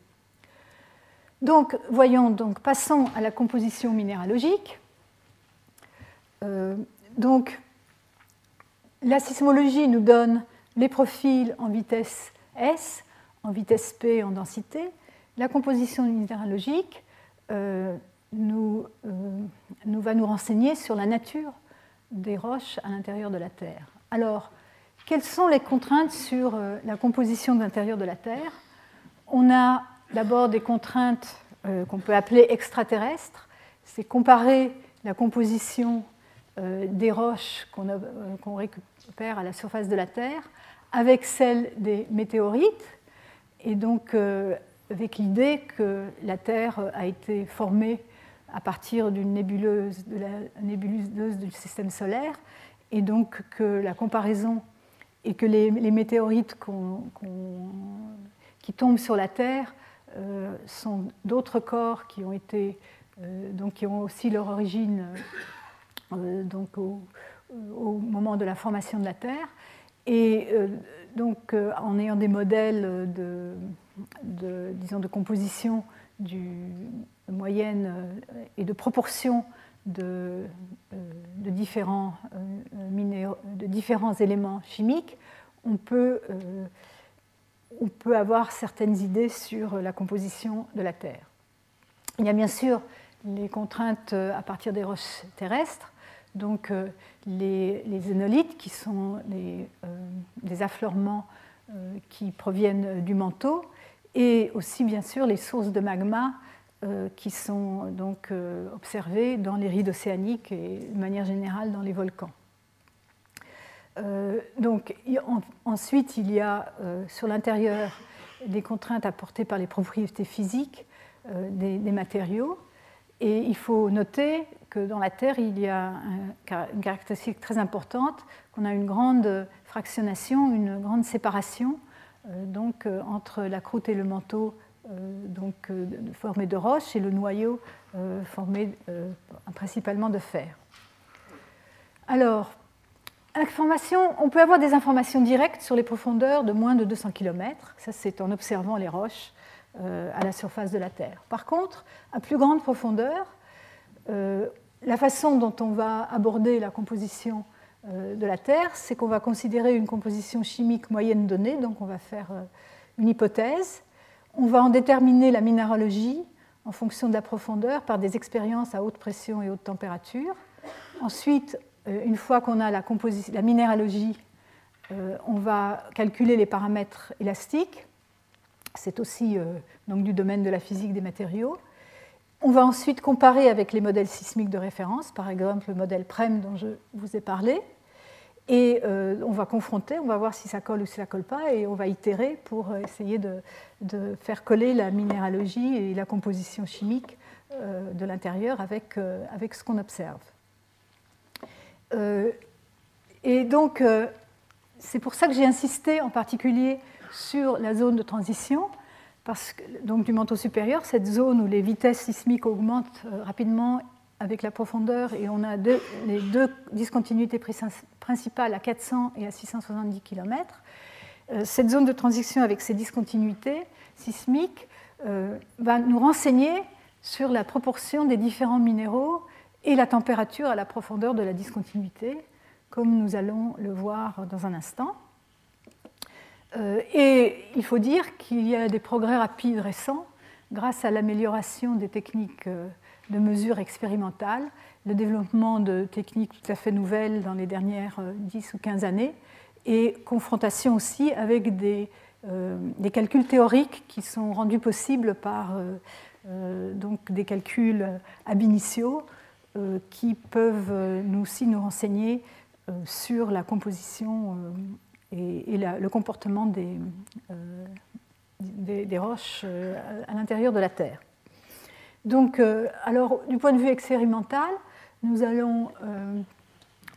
Donc, voyons, donc, passons à la composition minéralogique. Euh, donc, la sismologie nous donne les profils en vitesse S, en vitesse P, en densité. La composition minéralogique euh, euh, va nous renseigner sur la nature des roches à l'intérieur de la Terre. Alors, quelles sont les contraintes sur la composition de l'intérieur de la Terre? On a d'abord des contraintes euh, qu'on peut appeler extraterrestres. C'est comparer la composition euh, des roches euh, qu'on récupère à la surface de la Terre avec celle des météorites, et donc avec l'idée que la Terre a été formée à partir d'une nébuleuse, du système solaire, et donc que la comparaison et que les, météorites qui tombent sur la Terre sont d'autres corps qui ont, été, euh, donc qui ont aussi leur origine euh, donc au, moment de la formation de la Terre. Et donc, en ayant des modèles de, disons, de composition du, moyenne et de proportion de, de, différents, de différents éléments chimiques, on peut on peut avoir certaines idées sur la composition de la Terre. Il y a bien sûr les contraintes euh, à partir des roches terrestres, donc euh, les, zénolithes qui sont les, euh, des affleurements qui proviennent du manteau, et aussi bien sûr les sources de magma qui sont donc observées dans les rides océaniques et de manière générale dans les volcans. Euh, donc, ensuite, il y a euh, sur l'intérieur des contraintes apportées par les propriétés physiques euh, des, matériaux. Et il faut noter que dans la Terre, il y a une caractéristique très importante, qu'on a une grande fractionnation, une grande séparation donc, entre la croûte et le manteau donc, formé de roches et le noyau formé principalement de fer. Alors, on peut avoir des informations directes sur les profondeurs de moins de 200 km. Ça, c'est en observant les roches euh, à la surface de la Terre. Par contre, à plus grande profondeur, euh, la façon dont on va aborder la composition euh, de la Terre, c'est qu'on va considérer une composition chimique moyenne donnée, donc on va faire une hypothèse. On va en déterminer la minéralogie en fonction de la profondeur par des expériences à haute pression et haute température. Ensuite, une fois qu'on a la, la minéralogie, euh, on va calculer les paramètres élastiques. C'est aussi euh, donc, du domaine de la physique des matériaux. On va ensuite comparer avec les modèles sismiques de référence, par exemple le modèle PREM dont je vous ai parlé. Et on va confronter, on va voir si ça colle ou si ça ne colle pas, et on va itérer pour essayer de, de faire coller la minéralogie et la composition chimique de l'intérieur avec, avec ce qu'on observe. Euh, et donc, euh, c'est pour ça que j'ai insisté en particulier sur la zone de transition, parce que, donc du manteau supérieur, cette zone où les vitesses sismiques augmentent euh, rapidement avec la profondeur, et on a les deux discontinuités principales à 400 et à 670 km. Cette zone de transition avec ces discontinuités sismiques va nous renseigner sur la proportion des différents minéraux et la température à la profondeur de la discontinuité, comme nous allons le voir dans un instant. Euh, et il faut dire qu'il y a des progrès rapides récents grâce à l'amélioration des techniques euh, de mesure expérimentales, le développement de techniques tout à fait nouvelles dans les dernières 10 ou 15 années, et confrontation aussi avec des, calculs théoriques qui sont rendus possibles par donc des calculs ab initio euh, qui peuvent euh, nous aussi nous renseigner euh, sur la composition et, le comportement des, des, roches à l'intérieur de la Terre. Donc, alors, du point de vue expérimental, nous allons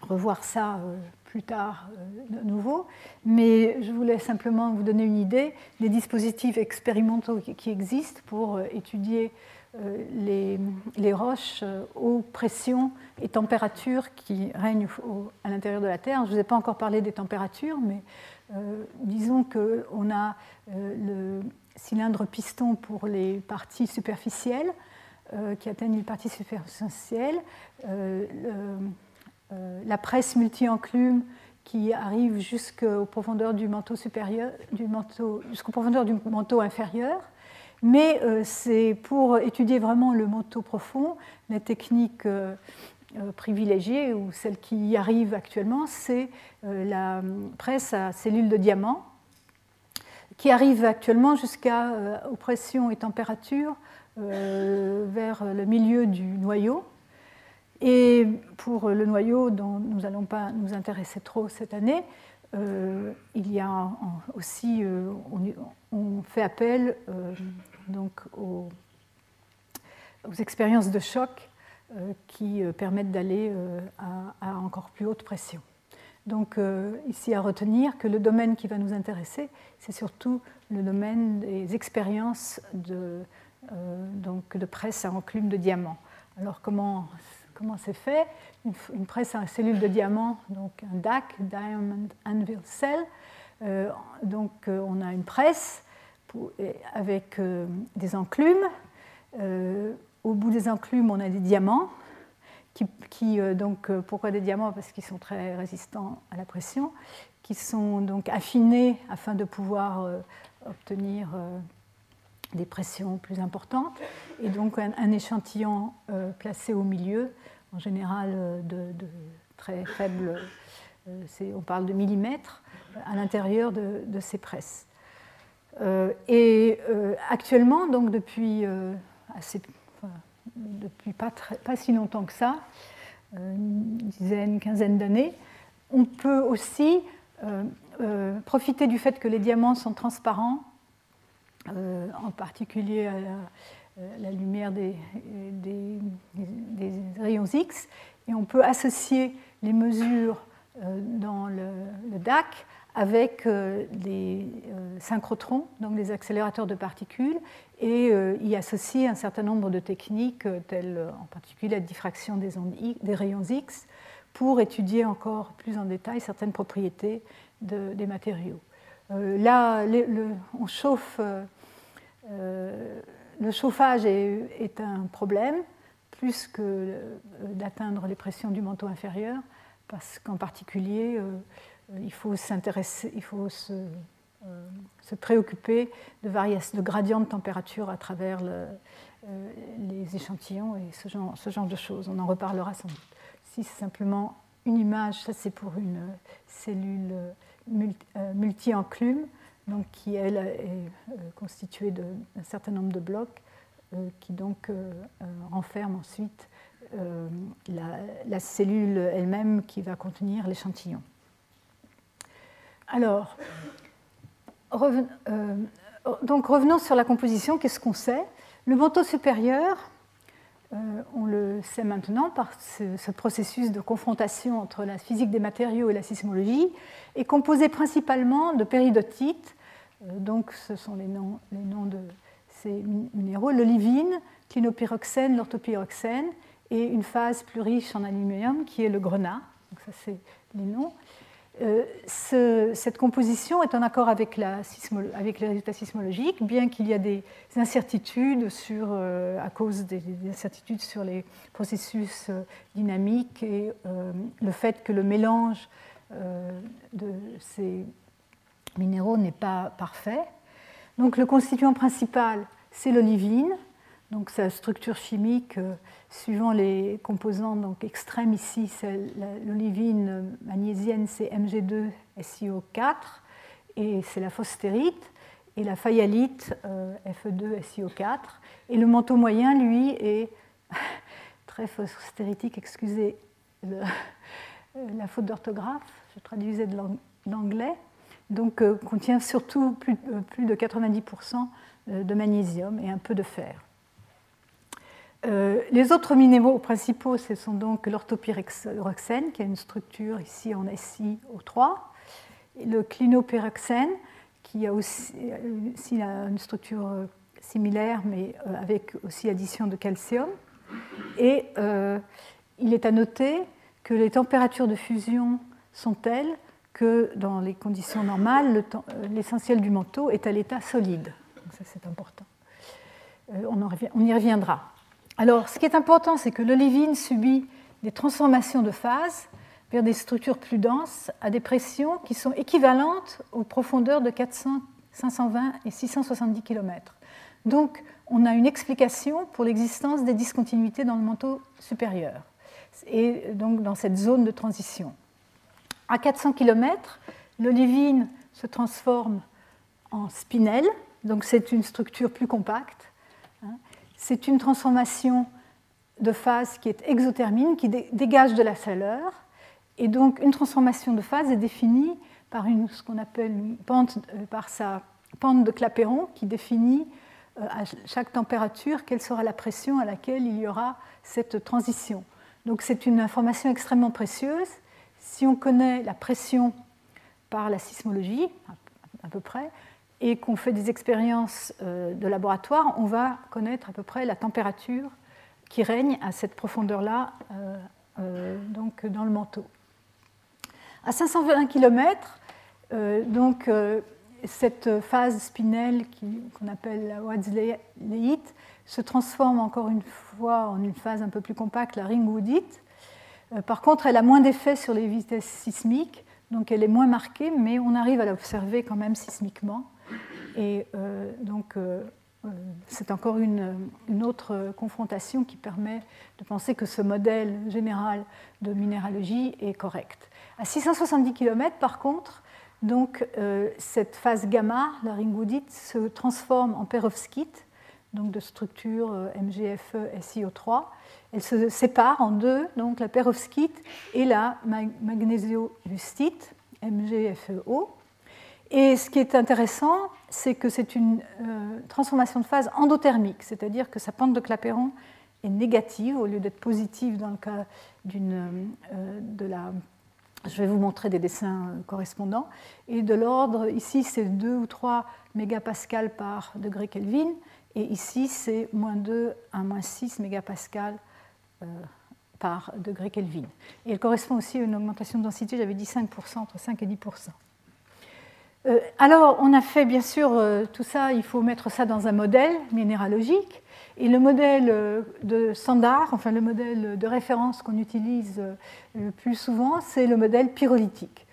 revoir ça plus tard de nouveau, mais je voulais simplement vous donner une idée des dispositifs expérimentaux qui existent pour étudier euh, les, roches euh, aux pressions et températures qui règnent à l'intérieur de la Terre. Je ne vous ai pas encore parlé des températures, mais euh, disons qu'on a le cylindre piston pour les parties superficielles qui atteignent les parties superficielles, la presse multi-enclume qui arrive jusqu'aux profondeurs du manteau supérieur, jusqu'aux profondeurs du manteau inférieur, mais euh, c'est pour étudier vraiment le manteau profond, la technique euh, euh, privilégiée, ou celle qui y arrive actuellement, c'est la presse à cellules de diamant, qui arrive actuellement jusqu'à aux pressions et températures vers le milieu du noyau. Et pour le noyau dont nous n'allons pas nous intéresser trop cette année, il y a aussi, on, fait appel donc aux, expériences de choc euh, qui euh, permettent d'aller euh, à, encore plus haute pression. Donc ici à retenir que le domaine qui va nous intéresser, c'est surtout le domaine des expériences de, donc de presse à enclume de diamant. Alors comment comment c'est fait une, presse à cellule de diamant, donc un DAC, Diamond Anvil Cell. donc on a une presse avec euh, des enclumes. Euh, au bout des enclumes, on a des diamants. Qui, euh, donc, pourquoi des diamants? Parce qu'ils sont très résistants à la pression, qui sont donc affinés afin de pouvoir obtenir des pressions plus importantes. Et donc un, échantillon placé au milieu, en général de, très faible, on parle de millimètres, à l'intérieur de, ces presses. Euh, et euh, actuellement, donc depuis, euh, depuis pas, si longtemps que ça, une dizaine, quinzaine d'années, on peut aussi profiter du fait que les diamants sont transparents, en particulier à la, lumière des, rayons X, et on peut associer les mesures dans le, DAC avec euh, euh, synchrotrons, donc des accélérateurs de particules, et euh, y associer un certain nombre de techniques, telles en particulier la diffraction des rayons X, pour étudier encore plus en détail certaines propriétés des matériaux. là, on chauffe, le chauffage est, un problème, plus que d'atteindre les pressions du manteau inférieur, parce qu'en particulier, euh, il faut s'intéresser, il faut se, euh, préoccuper de, variations, de gradients de température à travers le, euh, les échantillons et ce genre, ce genre, de choses. On en reparlera sans doute. Si c'est simplement une image, ça c'est pour une cellule multi-enclume, donc qui elle est constituée d'un certain nombre de blocs, qui donc renferment ensuite la, cellule elle-même qui va contenir l'échantillon. Alors, euh, donc revenons sur la composition. Qu'est-ce qu'on sait? Le manteau supérieur, euh, on le sait maintenant par ce, processus de confrontation entre la physique des matériaux et la sismologie, est composé principalement de péridotites. Euh, donc, ce sont les noms, de ces minéraux l'olivine, clinopyroxène, l'orthopyroxène, et une phase plus riche en aluminium qui est le grenat. Donc, ça, c'est les noms. euh, cette composition est en accord avec, les résultats sismologiques, bien qu'il y ait des incertitudes sur, euh, à cause des, incertitudes sur les processus dynamiques et le fait que le mélange de ces minéraux n'est pas parfait. Donc le constituant principal, c'est l'olivine. Donc sa structure chimique suivant les composants donc extrêmes ici, l'olivine magnésienne, c'est Mg2SiO4 et c'est la phosphérite, et la fayalite, euh, Fe2SiO4. Et le manteau moyen, lui, est très phosphéritique, excusez la faute d'orthographe, je traduisais de l'anglais, donc euh, contient surtout plus, euh, de 90% de magnésium et un peu de fer. Euh, les autres minéraux principaux, ce sont donc l'orthopyroxène, qui a une structure ici en SiO3, le clinopyroxène, qui a aussi, une structure euh, similaire, mais euh, avec aussi addition de calcium. Et il est à noter que les températures de fusion sont telles que dans les conditions normales, l'essentiel du manteau est à l'état solide. Ça, c'est important. on y reviendra. Alors, ce qui est important, c'est que l'olivine subit des transformations de phase vers des structures plus denses à des pressions qui sont équivalentes aux profondeurs de 400, 520 et 670 km. Donc, on a une explication pour l'existence des discontinuités dans le manteau supérieur et donc dans cette zone de transition. À 400 km, l'olivine se transforme en spinel, donc c'est une structure plus compacte c'est une transformation de phase qui est exothermine, qui dégage de la chaleur. Et donc, une transformation de phase est définie par une, ce qu'on appelle une pente, euh, par sa pente de Clapeyron, qui définit euh, à chaque température quelle sera la pression à laquelle il y aura cette transition. Donc, c'est une information extrêmement précieuse. Si on connaît la pression par la sismologie, à peu près, et qu'on fait des expériences euh, de laboratoire, on va connaître à peu près la température qui règne à cette profondeur-là, euh, euh, donc dans le manteau. À 520 km, donc cette phase spinelle qu'on appelle la Wadsleite se transforme encore une fois en une phase un peu plus compacte, la ringwoodite. Par contre, elle a moins d'effet sur les vitesses sismiques, donc elle est moins marquée, mais on arrive à l'observer quand même sismiquement. Et euh, donc, euh, euh, c'est encore une, autre confrontation qui permet de penser que ce modèle général de minéralogie est correct. À 670 km, par contre, donc, cette phase gamma, la ringoudite, se transforme en perovskite, donc de structure MgFe SiO3. Elle se sépare en deux, donc la perovskite et la magnésio-lustite, MgFeO. Et ce qui est intéressant, c'est que c'est une euh, transformation de phase endothermique, c'est-à-dire que sa pente de Clapeyron est négative au lieu d'être positive dans le cas d'une, euh, de la. Je vais vous montrer des dessins euh, correspondants. Et de l'ordre, ici c'est 2 ou 3 mégapascales par degré Kelvin, et ici c'est moins 2 à moins 6 mégapascales par degré Kelvin. Et elle correspond aussi à une augmentation de densité, j'avais dit 5%, entre 5 et 10%. Euh, alors, on a fait bien sûr euh, tout ça, il faut mettre ça dans un modèle minéralogique. Et le modèle euh, de standard, enfin le modèle de référence qu'on utilise le plus souvent, c'est le modèle pyrolytique.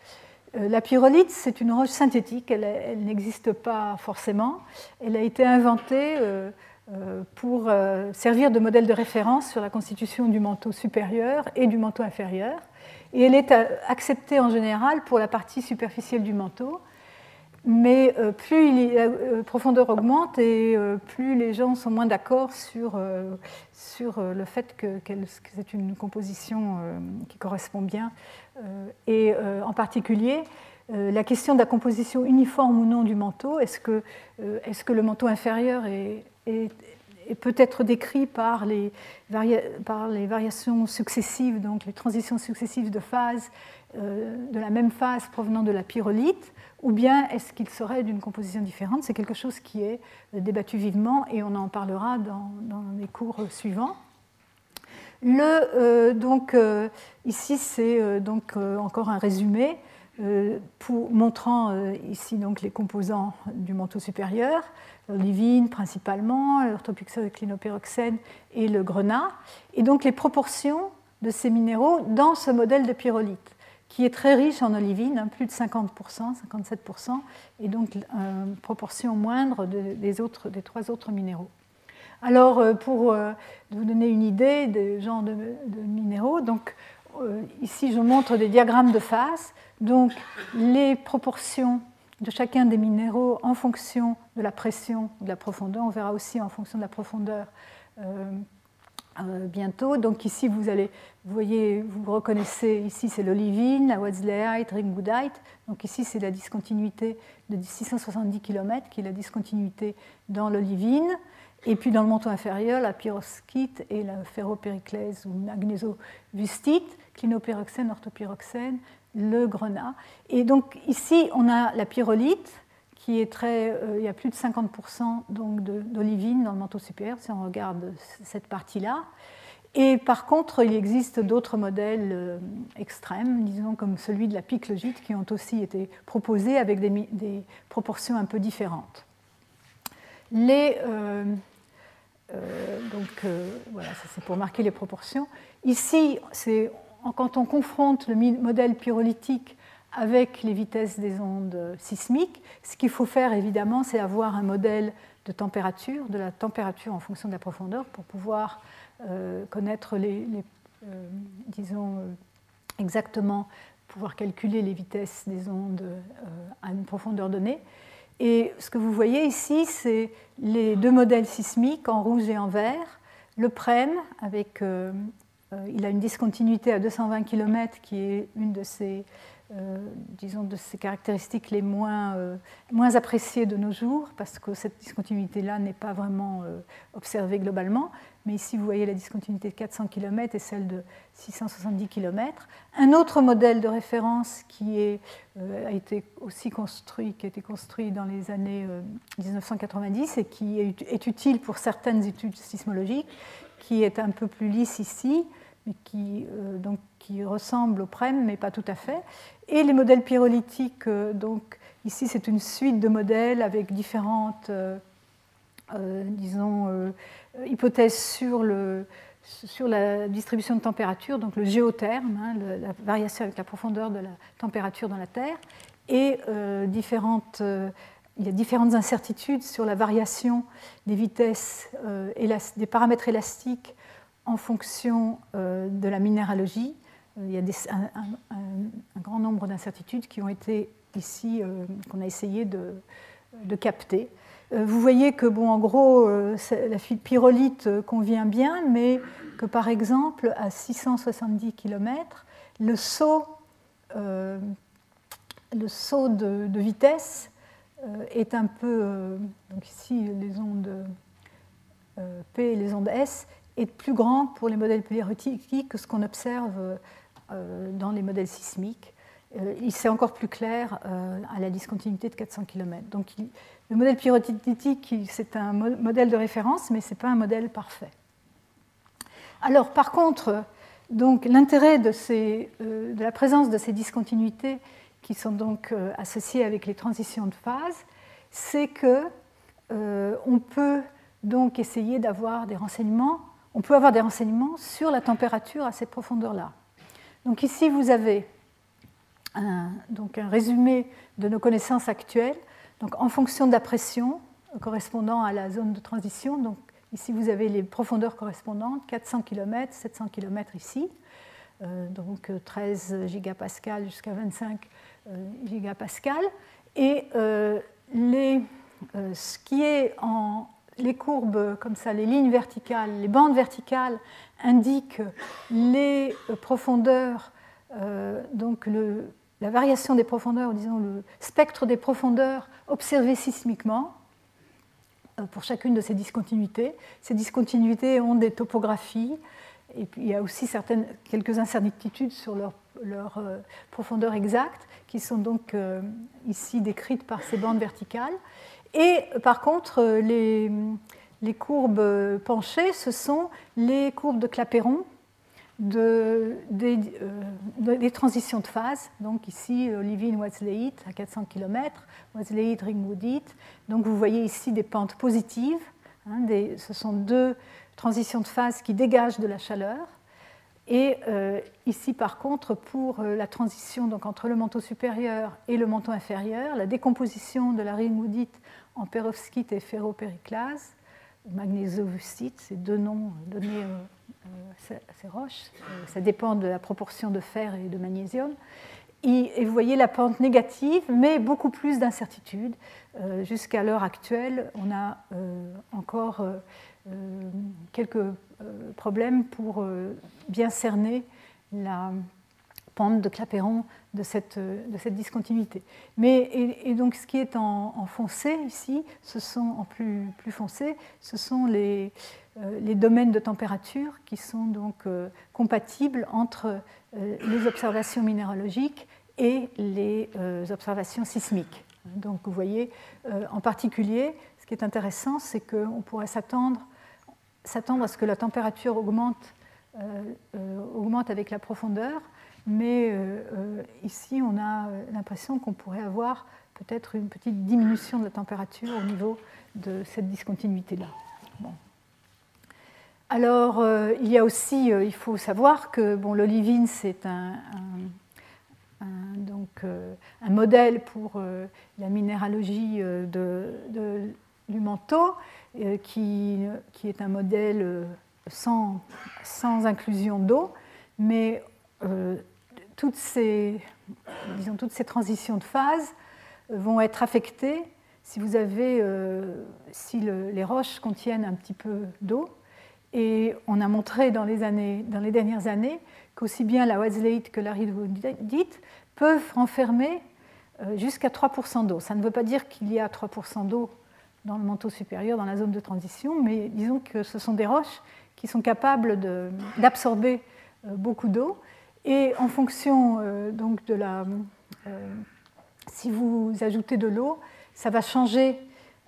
La pyrolite, c'est une roche synthétique, elle, n'existe pas forcément. Elle a été inventée pour servir de modèle de référence sur la constitution du manteau supérieur et du manteau inférieur. Et elle est acceptée en général pour la partie superficielle du manteau mais euh, plus la euh, profondeur augmente et euh, plus les gens sont moins d'accord sur, sur le fait que, c'est une composition qui correspond bien. et en particulier, la question de la composition uniforme ou non du manteau, est-ce que, est que, le manteau inférieur est, est, peut être décrit par les, par les, variations successives, donc les transitions successives de phase, de la même phase provenant de la pyrolite, ou bien est-ce qu'il serait d'une composition différente? C'est quelque chose qui est débattu vivement et on en parlera dans, les cours suivants. Le, euh, donc, euh, ici, c'est euh, donc encore un résumé. pour, montrant ici donc les composants du manteau supérieur, l'olivine principalement, le et le grenat, et donc les proportions de ces minéraux dans ce modèle de pyrolite qui est très riche en olivine, hein, plus de 50%, 57%, et donc une proportion moindre des, autres, des trois autres minéraux. Alors, euh, pour euh, vous donner une idée des genres de, minéraux, donc, euh, ici je montre des diagrammes de phase, donc les proportions de chacun des minéraux en fonction de la pression, de la profondeur, on verra aussi en fonction de la profondeur euh, bientôt. Donc ici, vous allez, vous voyez, vous reconnaissez, ici c'est l'olivine, la Wesleyite, Ringwoodite. Donc ici, c'est la discontinuité de 670 km, qui est la discontinuité dans l'olivine. Et puis dans le manteau inférieur, la pyroskite et la ferropériclèse ou magnéso-vustite, clinopyroxène, orthopyroxène, le grenat. Et donc ici, on a la pyrolite, qui est très, euh, il y a plus de 50% donc d'olivine dans le manteau supérieur, si on regarde cette partie-là. Et par contre, il existe d'autres modèles euh, extrêmes, disons comme celui de la piclogite, qui ont aussi été proposés avec des, proportions un peu différentes. Les, euh, donc voilà, ça c'est pour marquer les proportions. Ici, c'est quand on confronte le modèle pyrolytique avec les vitesses des ondes sismiques. Ce qu'il faut faire, évidemment, c'est avoir un modèle de température, de la température en fonction de la profondeur, pour pouvoir euh, connaître les, euh, disons, euh, exactement, pouvoir calculer les vitesses des ondes à une profondeur donnée. Et ce que vous voyez ici, c'est les deux modèles sismiques en rouge et en vert. Le PREM, avec, il a une discontinuité à 220 km, qui est une de ces euh, disons, de caractéristiques les moins, euh, moins appréciées de nos jours, parce que cette discontinuité-là n'est pas vraiment euh, observée globalement. Mais ici, vous voyez la discontinuité de 400 km et celle de 670 km. Un autre modèle de référence qui est, a été aussi construit, qui a été construit dans les années 1990 et qui est utile pour certaines études sismologiques, qui est un peu plus lisse ici, mais qui, donc, qui ressemble au PREM, mais pas tout à fait. Et les modèles pyrolytiques, euh, donc ici c'est une suite de modèles avec différentes, euh, euh, disons, hypothèses sur, le, sur la distribution de température, donc le géotherme, hein, la variation avec la profondeur de la température dans la Terre, et différentes il y a différentes incertitudes sur la variation des vitesses, et des paramètres élastiques en fonction de la minéralogie. Il y a un, grand nombre d'incertitudes qui ont été ici, euh, qu'on a essayé de, capter. Euh, vous voyez que, bon, en gros, euh, la pyrolite convient bien, mais que, par exemple, à 670 km, le saut, le saut de vitesse est un peu. donc, ici, les ondes P et les ondes S est plus grand pour les modèles pyrolytiques que ce qu'on observe euh, dans les modèles sismiques. Euh, c'est encore plus clair euh, à la discontinuité de 400 km. Donc le modèle pyrolytique, c'est un modèle de référence, mais ce n'est pas un modèle parfait. Alors par contre, l'intérêt de, de, la présence de ces discontinuités qui sont donc associées avec les transitions de phase, c'est que on peut donc essayer d'avoir des renseignements, on peut avoir des renseignements sur la température à cette profondeur-là. Donc ici, vous avez un, donc un résumé de nos connaissances actuelles. Donc en fonction de la pression correspondant à la zone de transition, donc ici vous avez les profondeurs correspondantes, 400 km, 700 km ici, euh, donc 13 gigapascal jusqu'à 25 euh, gigapascal. Et euh, les, ce qui est en les courbes comme ça, les lignes verticales, les bandes verticales indiquent les profondeurs, euh, donc la variation des profondeurs, disons le spectre des profondeurs observées sismiquement euh, pour chacune de ces discontinuités. Ces discontinuités ont des topographies et puis il y a aussi certaines, quelques incertitudes sur leur, leur euh, profondeur exacte qui sont donc ici décrites par ces bandes verticales. Et par contre, les, les courbes penchées, ce sont les courbes de Clapeyron, de, des, transitions de phase. Donc ici, olivine watzleit à 400 km, watzleit ringwoodite. Donc vous voyez ici des pentes positives. Hein, ce sont deux transitions de phase qui dégagent de la chaleur. Et euh, ici, par contre, pour euh, la transition donc, entre le manteau supérieur et le manteau inférieur, la décomposition de la ringwoodite en perovskite et ferropériclase, magnésovustite, ces deux noms donnés à euh, ces roches, ça dépend de la proportion de fer et de magnésium. Et, vous voyez la pente négative, mais beaucoup plus d'incertitude. Jusqu'à l'heure actuelle, on a encore quelques euh, problème pour euh, bien cerner la pente de Clapeyron de cette, discontinuité. Mais, et, donc ce qui est en, foncé ici, ce sont en plus, foncé, ce sont les, euh, les domaines de température qui sont donc compatibles entre les observations minéralogiques et les observations sismiques. Donc vous voyez, en particulier, ce qui est intéressant, c'est qu'on pourrait s'attendre s'attendre à ce que la température augmente, euh, euh, avec la profondeur, mais euh, ici on a l'impression qu'on pourrait avoir peut-être une petite diminution de la température au niveau de cette discontinuité-là. Alors il y a aussi, il faut savoir que bon, l'olivine c'est un, un modèle pour la minéralogie de, du manteau euh, qui, qui, est un modèle euh, sans, sans inclusion d'eau, mais euh, toutes, ces, disons, toutes ces transitions de phase vont être affectées si vous avez, si les roches contiennent un petit peu d'eau. Et on a montré dans les, années, dans les dernières années qu'aussi bien la Watzleite que la rhyodite peuvent renfermer jusqu'à 3% d'eau. Ça ne veut pas dire qu'il y a 3% d'eau dans le manteau supérieur, dans la zone de transition, mais disons que ce sont des roches qui sont capables d'absorber euh, beaucoup d'eau. Et en fonction euh, donc de la. Euh, si vous ajoutez de l'eau, ça va changer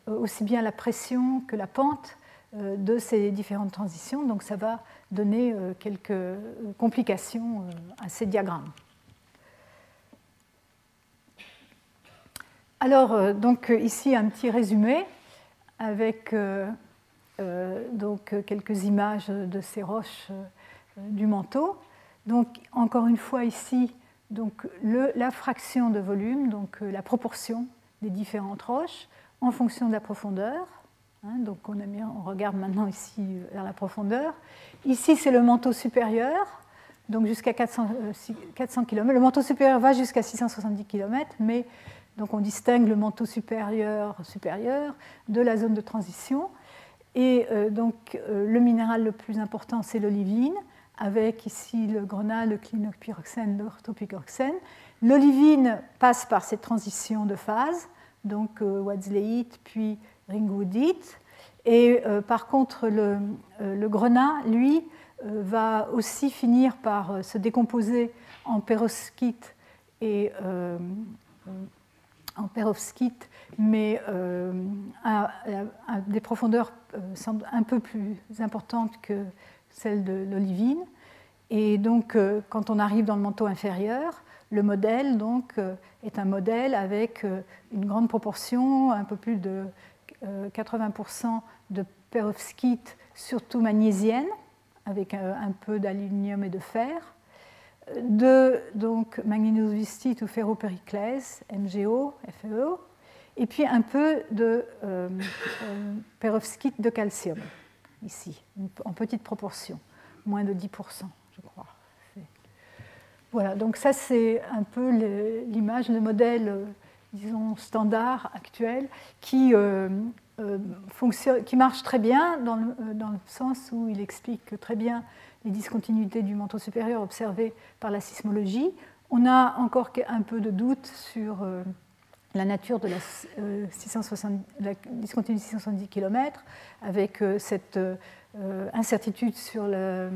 aussi bien la pression que la pente de ces différentes transitions. Donc ça va donner quelques complications à ces diagrammes. Alors, donc ici un petit résumé avec euh, euh, donc, quelques images de ces roches euh, du manteau. Donc, encore une fois, ici, donc, la fraction de volume, donc la proportion des différentes roches en fonction de la profondeur. Hein, donc, on, on, regarde maintenant ici vers la profondeur. Ici, c'est le manteau supérieur, donc jusqu'à 400, 400 km. Le manteau supérieur va jusqu'à 670 km, mais donc on distingue le manteau supérieur, supérieur de la zone de transition. Et euh, donc euh, le minéral le plus important, c'est l'olivine, avec ici le grenat, le clinopyroxène, l'orthopyroxène. L'olivine passe par cette transition de phase, donc euh, Watzleite puis Ringwoodite. Et par contre, le, le, grenat, lui, va aussi finir par se décomposer en perovskite et en perovskite, mais euh, à, des profondeurs euh, un peu plus importantes que celles de l'olivine. Et donc, euh, quand on arrive dans le manteau inférieur, le modèle donc, est un modèle avec une grande proportion, un peu plus de 80% de perovskite, surtout magnésienne, avec un peu d'aluminium et de fer, de donc magnénosvistite ou ferropériclès, MgO, FeO, et puis un peu de euh, euh, perovskite de calcium, ici, en petite proportion, moins de 10%, je crois. Voilà, donc ça c'est un peu l'image, le modèle, euh, disons, standard actuel, qui, fonctionne, qui marche très bien dans dans le, sens où il explique très bien les discontinuités du manteau supérieur observées par la sismologie. On a encore un peu de doute sur euh, la nature de la, 670, euh, discontinuité 670 km, avec euh, cette incertitude sur le,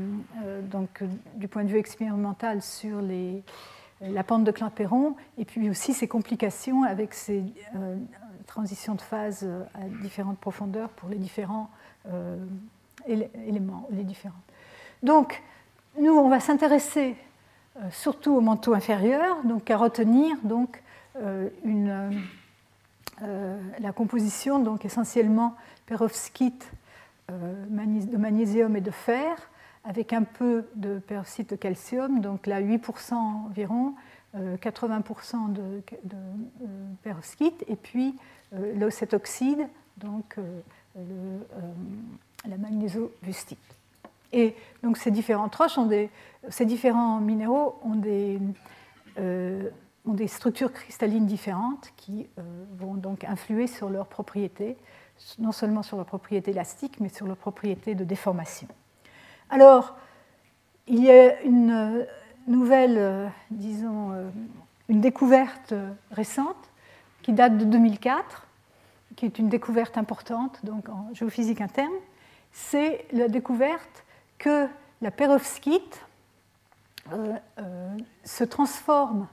donc, du point de vue expérimental sur les, la pente de Clapeyron, et puis aussi ces complications avec ces transitions de phase à différentes profondeurs pour les différents éléments, les différents donc, nous, on va s'intéresser surtout au manteau inférieur, donc à retenir donc, une, la composition, donc essentiellement perovskite de magnésium et de fer, avec un peu de perovskite de calcium, donc là 8% environ, 80% de, de, perovskite, et puis cet oxyde, donc la magnésobustite. Et donc ces différentes roches, ont des, ces différents minéraux ont des, euh, ont des structures cristallines différentes qui euh, vont donc influer sur leurs propriétés, non seulement sur leurs propriétés élastiques, mais sur leurs propriétés de déformation. Alors, il y a une nouvelle, euh, disons, une découverte récente qui date de 2004, qui est une découverte importante donc en géophysique interne, c'est la découverte que la perovskite euh, euh, se transforme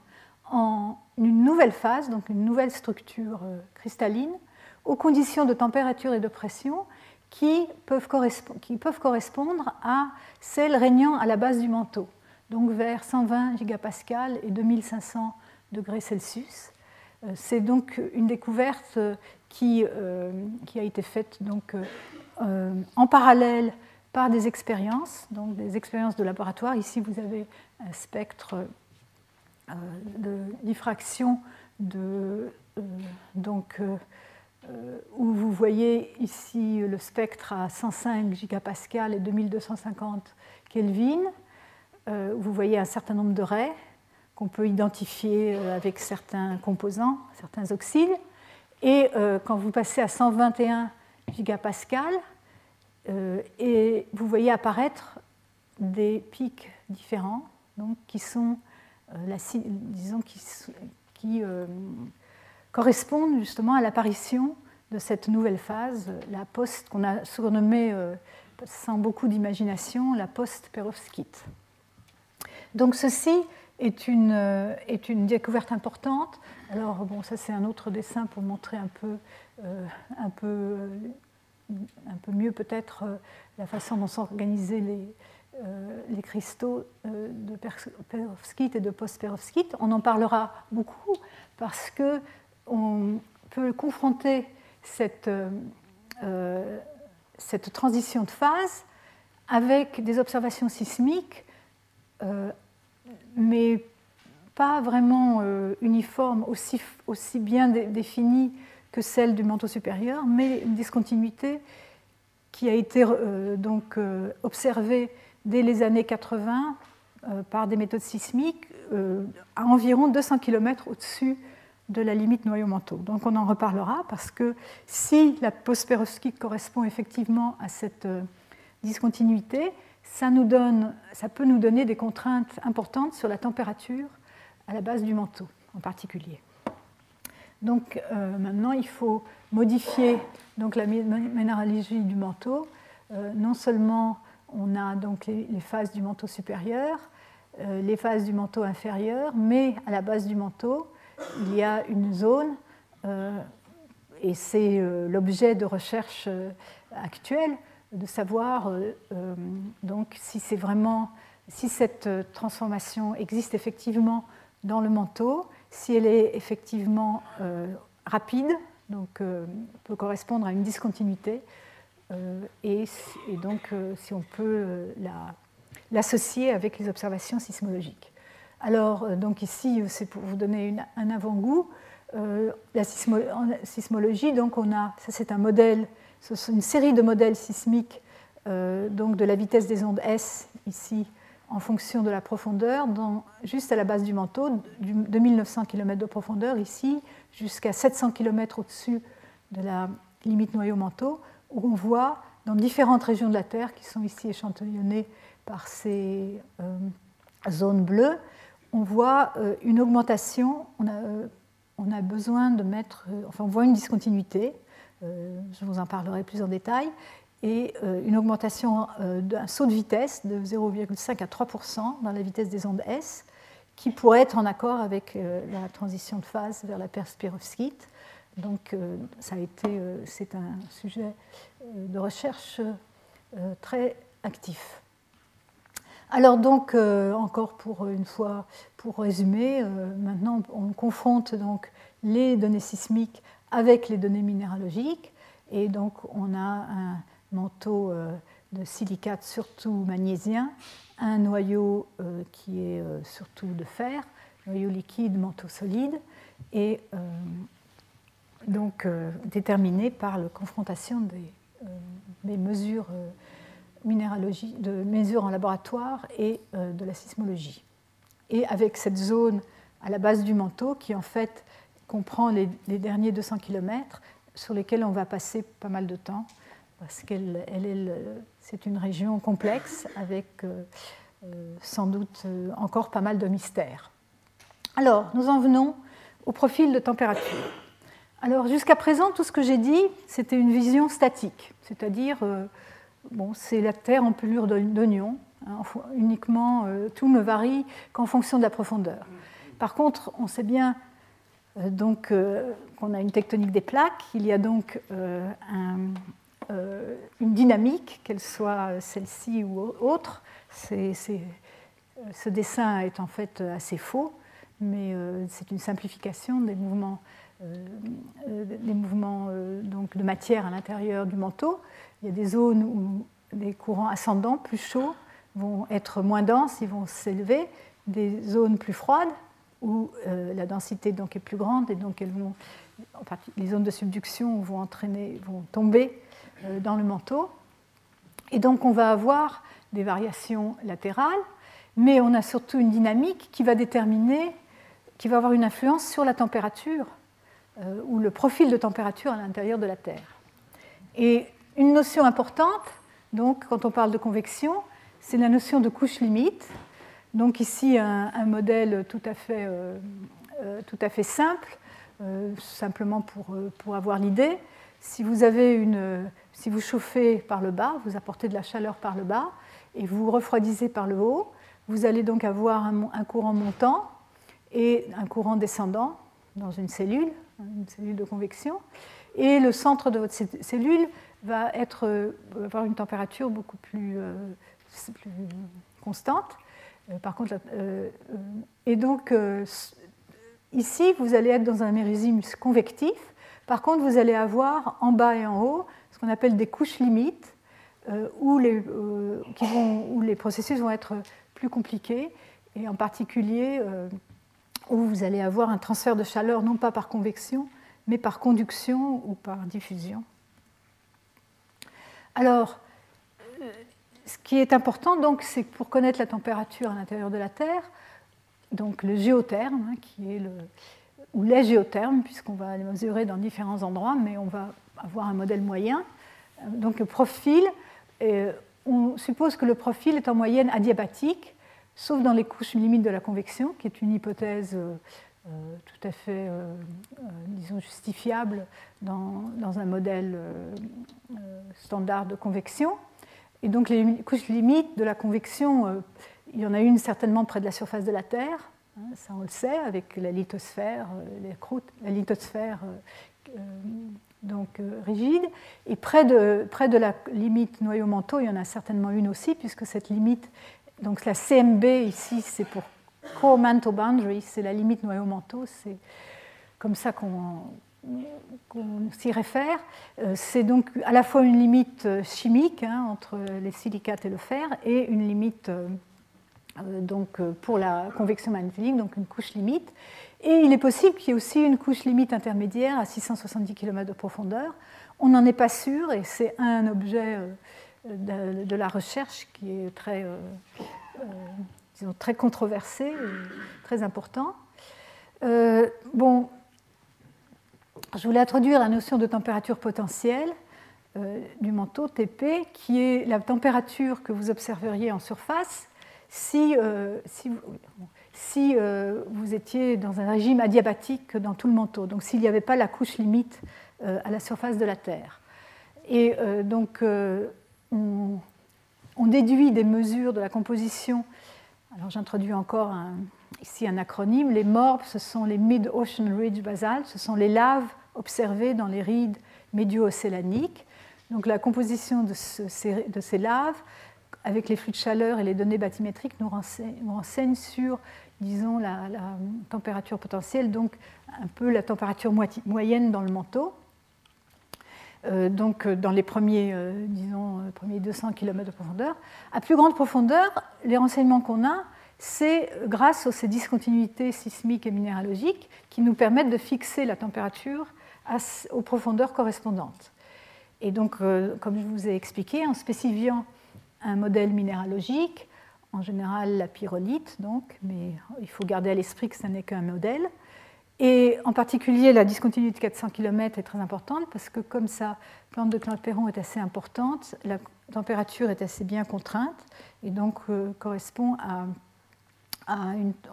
en une nouvelle phase, donc une nouvelle structure euh, cristalline, aux conditions de température et de pression qui peuvent, correspondre à celles régnant à la base du manteau, donc vers 120 gigapascal et 2500 degrés Celsius. C'est donc une découverte qui, qui, a été faite donc, en parallèle par des expériences, donc des expériences de laboratoire. Ici, vous avez un spectre euh, de diffraction euh, donc, euh, où vous voyez ici le spectre à 105 gigapascal et 2250 Kelvin. vous voyez un certain nombre de raies qu'on peut identifier avec certains composants, certains oxydes. Et quand vous passez à 121 gigapascal, euh, et vous voyez apparaître des pics différents, donc qui sont, euh, disons, qui euh, correspondent justement à l'apparition de cette nouvelle phase, la post qu'on a surnommée sans beaucoup d'imagination, la post-perovskite. Donc ceci est une, est une découverte importante. Alors bon, ça c'est un autre dessin pour montrer un peu, un peu un peu mieux peut-être euh, la façon dont sont organisés les, euh, cristaux euh, de perovskite et de post-perovskite. On en parlera beaucoup parce que on peut confronter cette, transition de phase avec des observations sismiques, mais pas vraiment uniformes, aussi bien définies que celle du manteau supérieur, mais une discontinuité qui a été euh, donc euh, observée dès les années 80 euh, par des méthodes sismiques à environ 200 km au-dessus de la limite noyau-manteau. Donc on en reparlera parce que si la post-perovskite correspond effectivement à cette discontinuité, ça, nous donne, ça peut nous donner des contraintes importantes sur la température à la base du manteau en particulier. Donc euh, maintenant, il faut modifier donc, la minéralogie du manteau. Euh, non seulement on a donc les, phases du manteau supérieur, euh, les phases du manteau inférieur, mais à la base du manteau, il y a une zone, et c'est l'objet de recherche actuelle, de savoir donc si c'est vraiment si cette transformation existe effectivement dans le manteau si elle est effectivement euh, rapide, donc euh, peut correspondre à une discontinuité, euh, et, donc si on peut l'associer avec les observations sismologiques. Alors, donc ici, c'est pour vous donner un avant-goût. la sismologie, donc on a, ça c'est un modèle, une série de modèles sismiques donc de la vitesse des ondes S ici en fonction de la profondeur, juste à la base du manteau, de 1900 km de profondeur ici, jusqu'à 700 km au-dessus de la limite noyau-manteau, où on voit dans différentes régions de la Terre, qui sont ici échantillonnées par ces euh, zones bleues, on voit euh, une augmentation, on euh, on a, besoin de mettre, enfin on voit une discontinuité, je vous en parlerai plus en détail, et euh, une augmentation euh, d'un saut de vitesse de 0,5 à 3% dans la vitesse des ondes S, qui pourrait être en accord avec euh, la transition de phase vers la perspirovskite. Donc, ça a été, c'est un sujet de recherche très actif. Alors donc, encore pour une fois, pour résumer, maintenant on confronte donc les données sismiques avec les données minéralogiques. Et donc on a un manteau de silicate surtout magnésien, un noyau qui est surtout de fer, noyau liquide, manteau solide, et donc déterminé par la confrontation des mesures euh, minéralogie, de mesures en laboratoire et euh, de la sismologie. Et avec cette zone à la base du manteau qui en fait comprend les, derniers 200 km sur lesquels on va passer pas mal de temps parce qu'elle est c'est une région complexe avec euh, sans doute encore pas mal de mystères. Alors, nous en venons au profil de température. Alors jusqu'à présent, tout ce que j'ai dit, c'était une vision statique, c'est-à-dire, euh, bon, c'est la Terre en pelure d'oignon, hein, uniquement, euh, tout ne varie qu'en fonction de la profondeur. Par contre, on sait bien euh, donc qu'on a une tectonique des plaques, il y a donc une dynamique, qu'elle soit celle-ci ou autre. ce dessin est en fait assez faux, mais c'est une simplification des mouvements euh, des mouvements euh, donc, de matière à l'intérieur du manteau. Il y a des zones où les courants ascendants plus chauds vont être moins denses, ils vont s'élever, des zones plus froides où euh, la densité donc est plus grande et donc elles vont, les zones de subduction vont entraîner, vont tomber dans le manteau. Et donc on va avoir des variations latérales, mais on a surtout une dynamique qui va déterminer, qui va avoir une influence sur la température euh, ou le profil de température à l'intérieur de la Terre. Et une notion importante, donc, quand on parle de convection, c'est la notion de couche limite. Donc ici, un, modèle tout à fait, euh, euh, tout à fait simple, simplement pour, pour avoir l'idée. Si vous, avez une, si vous chauffez par le bas, vous apportez de la chaleur par le bas, et vous refroidissez par le haut, vous allez donc avoir un courant montant et un courant descendant dans une cellule, une cellule de convection, et le centre de votre cellule va être, euh, avoir une température beaucoup plus, euh, constante. Euh, par contre, et donc ici, vous allez être dans un mérésime convectif. Par contre, vous allez avoir en bas et en haut qu'on appelle des couches limites, où les, qui vont, où les processus vont être plus compliqués, et en particulier où vous allez avoir un transfert de chaleur non pas par convection, mais par conduction ou par diffusion. Alors, euh, ce qui est important, donc, c'est que pour connaître la température à l'intérieur de la Terre, donc le géotherme, hein, qui est le, ou les géothermes, puisqu'on va les mesurer dans différents endroits, mais on va avoir un modèle moyen. Donc le profil, euh, on suppose que le profil est en moyenne adiabatique, sauf dans les couches limites de la convection, qui est une hypothèse euh, euh, tout à fait, euh, disons, justifiable dans, un modèle standard de convection. Et donc les couches limites de la convection, il y en a une certainement près de la surface de la Terre, hein, ça on le sait, avec la lithosphère, les croûtes, la lithosphère donc rigide. Et près de, près de la limite noyau-manteau, il y en a certainement une aussi, puisque cette limite donc la CMB ici, c'est pour Core Mantle Boundary, c'est la limite noyau-manteau, c'est comme ça qu'on s'y réfère. Euh, c'est donc à la fois une limite euh, chimique hein, entre les silicates et le fer et une limite euh, donc, pour la convection magnétique, donc une couche limite. Et il est possible qu'il y ait aussi une couche limite intermédiaire à 670 km de profondeur. On n'en est pas sûr et c'est un objet de, la recherche qui est très, euh, euh, disons, très controversé très important. Euh, bon, je voulais introduire la notion de température potentielle du manteau TP, qui est la température que vous observeriez en surface si, si, si vous étiez dans un régime adiabatique dans tout le manteau, donc s'il n'y avait pas la couche limite à la surface de la Terre. Et donc, on, déduit des mesures de la composition. Alors j'introduis encore ici un acronyme. Les MORB, ce sont les Mid-Ocean Ridge Basalt, ce sont les laves observées dans les rides médio-océaniques. Donc la composition de, ces, laves avec les flux de chaleur et les données bathymétriques, nous renseignent, sur, disons, la, température potentielle, donc un peu la température moyenne dans le manteau. Euh, donc dans les premiers, euh, disons, premiers 200 km de profondeur. À plus grande profondeur, les renseignements qu'on a, c'est grâce à ces discontinuités sismiques et minéralogiques qui nous permettent de fixer la température aux profondeurs correspondantes. Et donc, euh, comme je vous ai expliqué, en spécifiant un modèle minéralogique, en général la pyrolite, donc, mais il faut garder à l'esprit que ce n'est qu'un modèle. Et en particulier, la discontinuité de 400 km est très importante parce que comme sa plante de Clapeyron est assez importante, la température est assez bien contrainte et donc euh, correspond à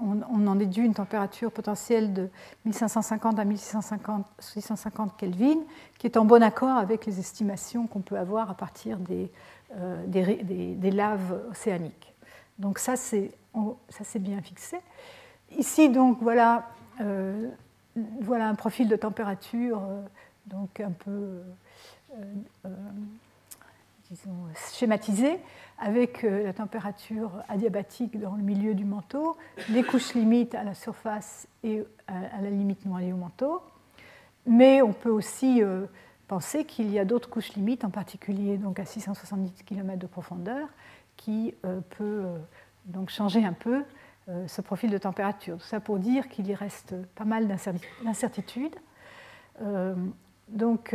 on, en déduit une température potentielle de 1550 à 1650 Kelvin, qui est en bon accord avec les estimations qu'on peut avoir à partir des, euh, des, laves océaniques. Donc ça, c'est bien fixé. Ici, donc, voilà, euh, voilà un profil de température euh, donc un peu disons, schématisé avec euh, la température adiabatique dans le milieu du manteau, les couches limites à la surface et à la limite noyau manteau. Mais on peut aussi euh, penser qu'il y a d'autres couches limites, en particulier donc à 670 km de profondeur, qui euh, peut donc changer un peu ce profil de température. Tout ça pour dire qu'il y reste pas mal d'incertitudes. donc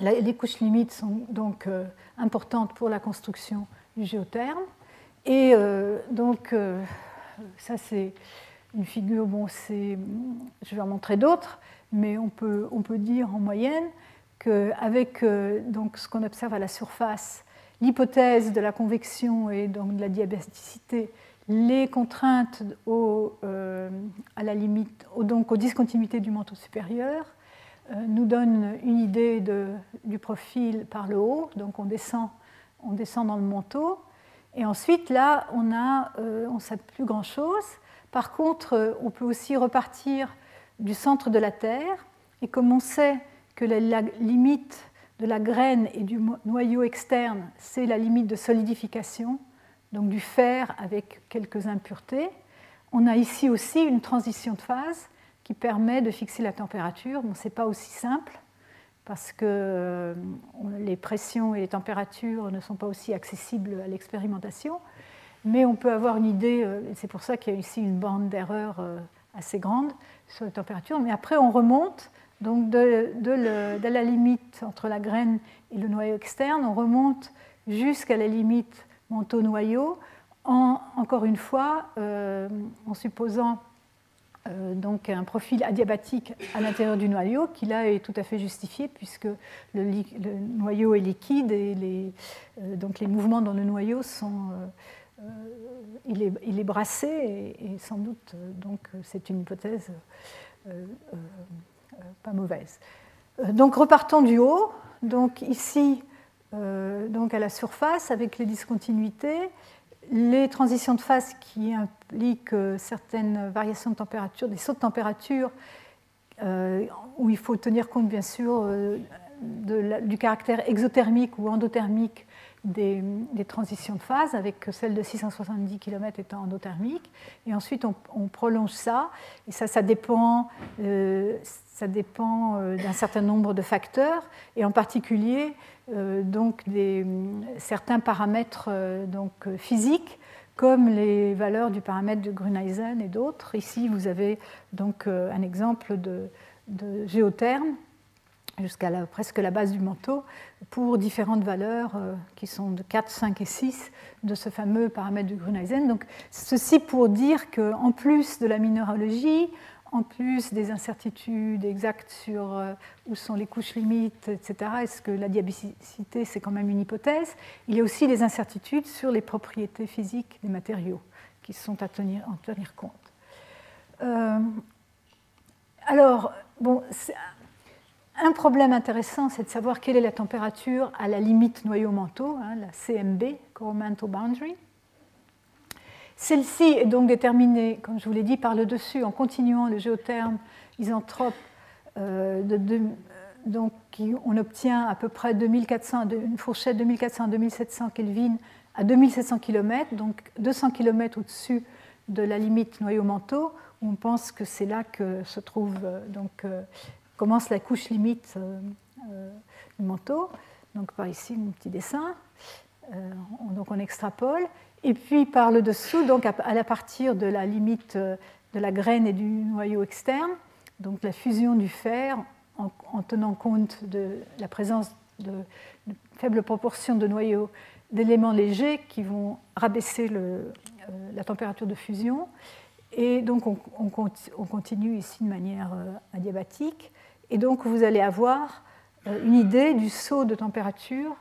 les couches limites sont donc euh, importantes pour la construction du géotherme. Et euh, donc, euh, ça c'est une figure, bon, je vais en montrer d'autres, mais on peut, on peut dire en moyenne qu'avec donc, ce qu'on observe à la surface, l'hypothèse de la convection et donc de la diabaticité, les contraintes à la limite, donc aux discontinuités du manteau supérieur, euh, nous donne une idée du profil par le haut. Donc on descend, on descend dans le manteau. Et ensuite, là, on euh, on sait plus grand-chose. Par contre, euh, on peut aussi repartir du centre de la Terre. Et comme on sait que la limite de la graine et du noyau externe, c'est la limite de solidification, donc du fer avec quelques impuretés, on a ici aussi une transition de phase qui permet de fixer la température. Bon, ce n'est pas aussi simple parce que euh, les pressions et les températures ne sont pas aussi accessibles à l'expérimentation, mais on peut avoir une idée, euh, c'est pour ça qu'il y a ici une bande d'erreur euh, assez grande sur les températures, mais après on remonte, donc de, la limite entre la graine et le noyau externe, on remonte jusqu'à la limite manteau-noyau, en, encore une fois, en supposant euh, donc un profil adiabatique à l'intérieur du noyau qui là est tout à fait justifié puisque le, noyau est liquide et les, euh, donc les mouvements dans le noyau sont euh, il, est, il, est, brassé et, sans doute donc c'est une hypothèse pas mauvaise. Donc repartons du haut. Donc ici, donc à la surface avec les discontinuités, les transitions de phase qui impliquent euh, certaines variations de température, des sauts de température, euh, où il faut tenir compte bien sûr euh, du caractère exothermique ou endothermique des, transitions de phase, avec celle de 670 km étant endothermique. Et ensuite, on, prolonge ça, et ça, ça dépend, ça dépend d'un certain nombre de facteurs, et en particulier euh, donc certains paramètres euh, donc, physiques comme les valeurs du paramètre de Gruneisen et d'autres. Ici, vous avez donc euh, un exemple de, géotherme jusqu'à presque la base du manteau pour différentes valeurs qui sont de 4, 5 et 6 de ce fameux paramètre de Gruneisen. Donc, ceci pour dire qu'en plus de la minéralogie, en plus des incertitudes exactes sur euh, où sont les couches limites, etc., est-ce que la diabéticité, c'est quand même une hypothèse Il y a aussi des incertitudes sur les propriétés physiques des matériaux qui sont à tenir, en tenir compte. Euh, alors, bon, un problème intéressant, c'est de savoir quelle est la température à la limite noyau-manteau, hein, la CMB, Core Mantle Boundary. Celle-ci est donc déterminée, comme je vous l'ai dit, par le dessus en continuant le géotherme isentrope euh, de, donc, on obtient à peu près 2400, une fourchette de 2400 à 2700 Kelvin à 2700 km, donc 200 km au-dessus de la limite noyau-manteau, on pense que c'est là que se trouve, donc, commence la couche limite du manteau. Donc par ici, mon petit dessin. donc on extrapole. Et puis par le dessous, donc à, partir de la limite euh, de la graine et du noyau externe, donc la fusion du fer en, tenant compte de la présence de, faibles proportions de noyaux d'éléments légers qui vont rabaisser euh, la température de fusion. Et donc on, on, continue ici de manière euh, adiabatique. Et donc vous allez avoir une idée du saut de température.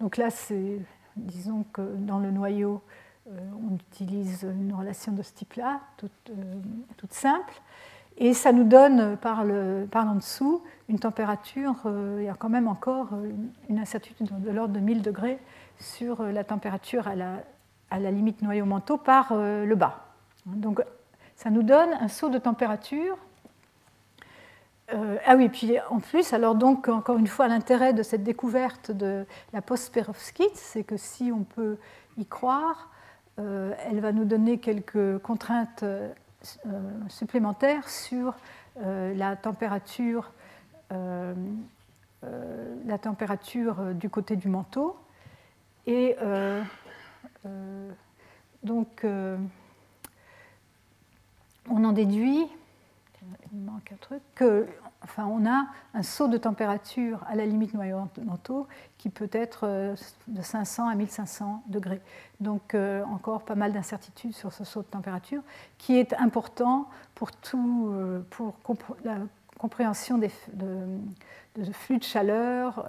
donc là, c'est disons que dans le noyau, euh, on utilise une relation de ce type-là, toute, euh, simple. Et ça nous donne, par, le, par en dessous, une température, euh, il y a quand même encore une incertitude de l'ordre de 1000 degrés sur la température à la, à la limite noyau-manteau par le bas. Donc ça nous donne un saut de température euh, ah oui, puis en plus, alors donc encore une fois, l'intérêt de cette découverte de la post-perovskite, c'est que si on peut y croire, euh, elle va nous donner quelques contraintes euh, supplémentaires sur la température, la température du côté du manteau. Et donc, on en déduit il manque un truc, enfin, on a un saut de température à la limite noyau-manteau qui peut être euh, de 500 à 1500 degrés. Donc euh, encore pas mal d'incertitudes sur ce saut de température qui est important pour, tout, euh, pour la compréhension des, de, flux de chaleur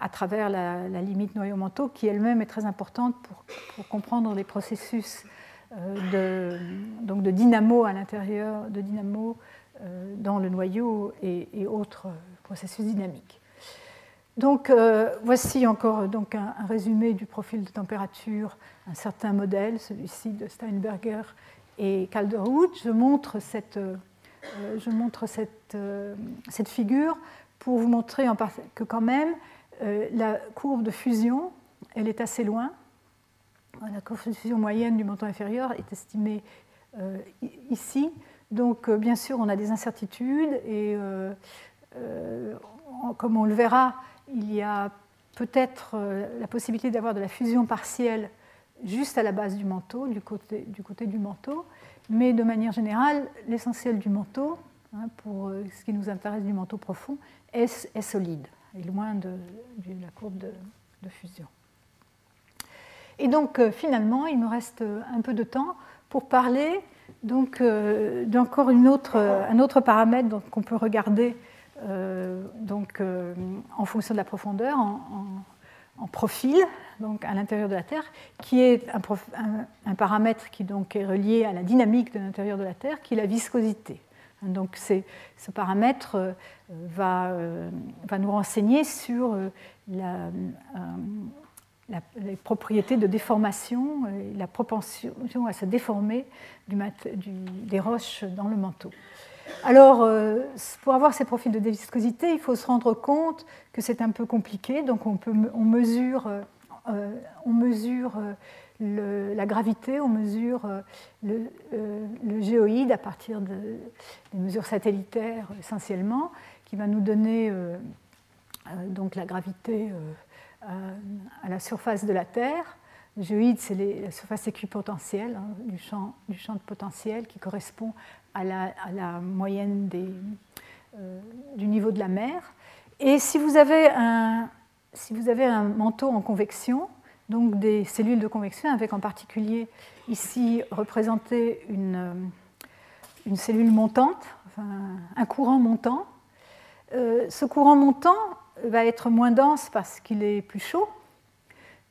à travers la, limite noyau-manteau qui elle-même est très importante pour, comprendre les processus de, donc de dynamo à l'intérieur, de dynamo euh, dans le noyau et, autres processus dynamiques. Donc euh, voici encore donc un, résumé du profil de température, un certain modèle, celui-ci de Steinberger et Calderwood. Je montre cette, je montre cette, cette, figure pour vous montrer que quand même la courbe de fusion, elle est assez loin la confusion moyenne du montant inférieur est estimée euh, ici. Donc, euh, bien sûr, on a des incertitudes et, euh, comme on le verra, il y a peut-être la possibilité d'avoir de la fusion partielle juste à la base du manteau, du côté du, côté du manteau, mais de manière générale, l'essentiel du manteau, hein, pour ce qui nous intéresse du manteau profond, est, solide, et loin de, la courbe de fusion. Et donc euh, finalement, il me reste euh, un peu de temps pour parler donc euh, d'encore un autre paramètre qu'on peut regarder donc, en fonction de la profondeur, en, profil, donc à l'intérieur de la Terre, qui est un, paramètre qui donc est relié à la dynamique de l'intérieur de la Terre, qui est la viscosité. Donc ce paramètre va, va, nous renseigner sur la, les propriétés de déformation et la propension à se déformer des roches dans le manteau. Alors, euh, pour avoir ces profils de viscosité, il faut se rendre compte que c'est un peu compliqué. Donc, on, peut, on mesure, euh, mesure euh, la gravité, on mesure le, géoïde à partir de, des mesures satellitaires essentiellement, qui va nous donner donc la gravité à la surface de la Terre. Géoïde, c'est la surface équipotentielle hein, du, champ, de potentiel qui correspond à la, moyenne euh, du niveau de la mer. Et si vous, avez un, manteau en convection, donc des cellules de convection, avec en particulier ici représenté une, une cellule montante, un courant montant, euh, ce courant montant va être moins dense parce qu'il est plus chaud,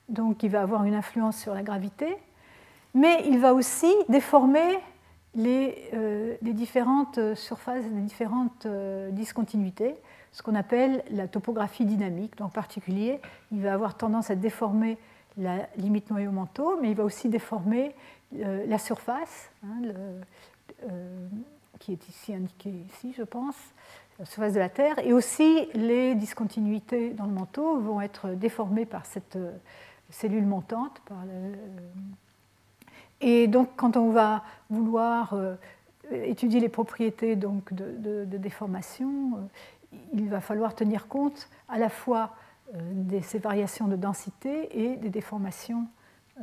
donc il va avoir une influence sur la gravité, mais il va aussi déformer les, euh, différentes surfaces, les différentes euh, discontinuités, ce qu'on appelle la topographie dynamique. en particulier, il va avoir tendance à déformer la limite noyau-manteau, mais il va aussi déformer euh, la surface, hein, qui est ici indiquée ici, je pense, surface de la Terre, et aussi les discontinuités dans le manteau vont être déformées par cette cellule montante. et donc, quand on va vouloir étudier les propriétés donc, de, déformation, il va falloir tenir compte à la fois de ces variations de densité et des déformations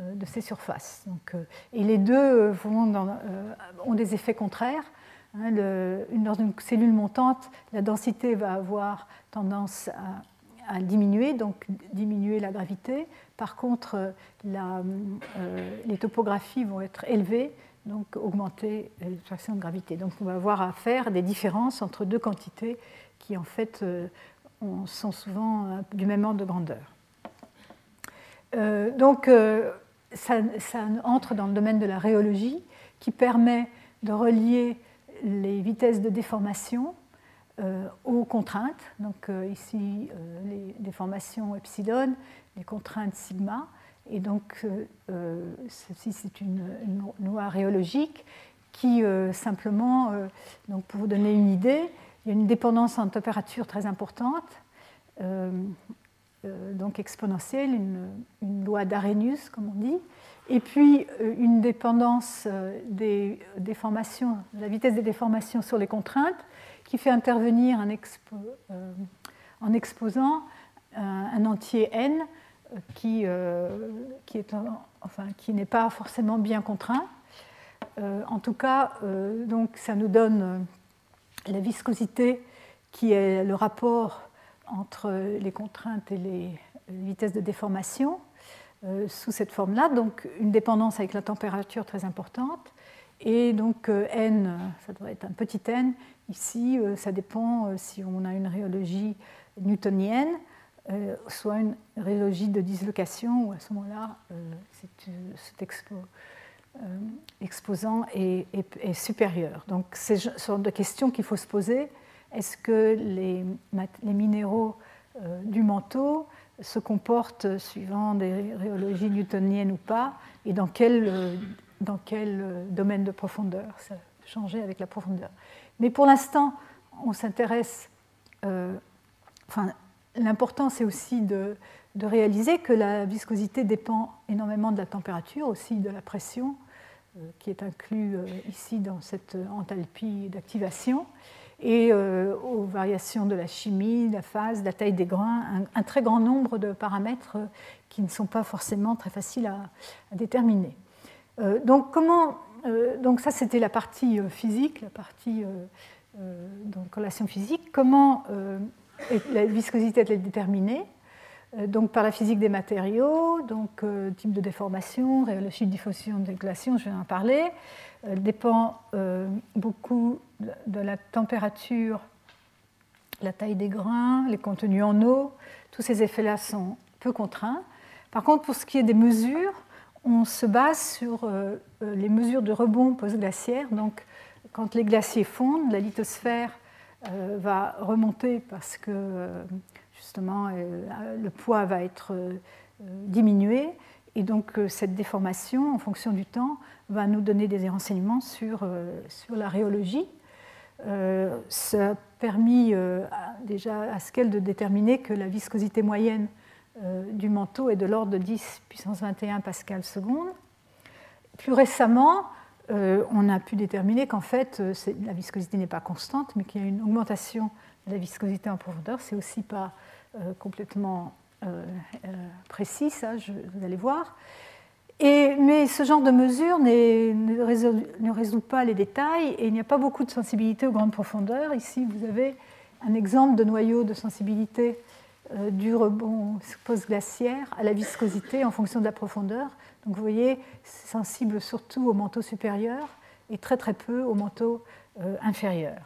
euh, de ces surfaces. Donc, euh, et les deux euh, vont ont des effets contraires. Hein, dans une cellule montante, la densité va avoir tendance à, diminuer, donc diminuer la gravité. Par contre, les topographies vont être élevées, donc augmenter l'attraction de gravité. Donc on va avoir à faire des différences entre deux quantités qui en fait sont souvent du même ordre de grandeur. donc ça, entre dans le domaine de la rhéologie qui permet de relier les vitesses de déformation euh, aux contraintes. Donc euh, ici, euh, les déformations epsilon, les contraintes sigma. Et donc, ceci, c'est une, loi rhéologique qui, simplement, donc pour vous donner une idée, il y a une dépendance en température très importante. Donc exponentielle, une, loi d'Arrhenius, comme on dit, et puis euh, une dépendance euh, des déformations, de la vitesse des déformations sur les contraintes, qui fait intervenir en exposant un, entier n qui, qui n'est pas forcément bien contraint. en tout cas, donc ça nous donne la viscosité qui est le rapport entre les contraintes et les vitesses de déformation euh, sous cette forme-là, donc une dépendance avec la température très importante. Et donc euh, n, ça devrait être un petit n. Ici, euh, ça dépend si on a une rhéologie newtonienne, soit une rhéologie de dislocation, où à ce moment-là, cet exposant est, supérieur. Donc c'est ce genre de questions qu'il faut se poser est-ce que les, minéraux euh, du manteau se comportent suivant des rhéologies newtoniennes ou pas, et dans quel, euh, dans quel euh, domaine de profondeur Ça peut changer avec la profondeur. Mais pour l'instant, on s'intéresse. enfin, l'important, c'est aussi de, de, réaliser que la viscosité dépend énormément de la température, aussi de la pression, qui est inclus ici dans cette enthalpie d'activation et euh, aux variations de la chimie, la phase, la taille des grains, un, très grand nombre de paramètres euh, qui ne sont pas forcément très faciles à, déterminer. Euh, donc, comment, donc ça c'était la partie physique, la partie donc relation physique. Comment la viscosité est déterminée? Donc par la physique des matériaux, donc type de déformation, rhéologie de diffusion glaciation, je vais en parler, dépend beaucoup de la température, la taille des grains, les contenus en eau, tous ces effets-là sont peu contraints. Par contre, pour ce qui est des mesures, on se base sur euh, euh, les mesures de rebond post-glaciaire. Donc, quand les glaciers fondent, la lithosphère euh, va remonter parce que justement le poids va être diminué. Et donc, cette déformation, en fonction du temps, va nous donner des renseignements sur, sur la rhéologie. Euh, ça a permis euh, déjà à Scale de déterminer que la viscosité moyenne euh, du manteau est de l'ordre de 10 puissance 21 pascal seconde. Plus récemment, on a pu déterminer qu'en fait, la viscosité n'est pas constante, mais qu'il y a une augmentation de la viscosité en profondeur. C'est aussi complètement précis, ça, vous allez voir mais ce genre de mesure ne résout, pas les détails et il n'y a pas beaucoup de sensibilité aux grandes profondeurs. Ici, vous avez un exemple de noyau de sensibilité euh, du rebond post-glaciaire à la viscosité en fonction de la profondeur. Donc vous voyez, c'est sensible surtout au manteau supérieur et très très peu au manteau euh, inférieur.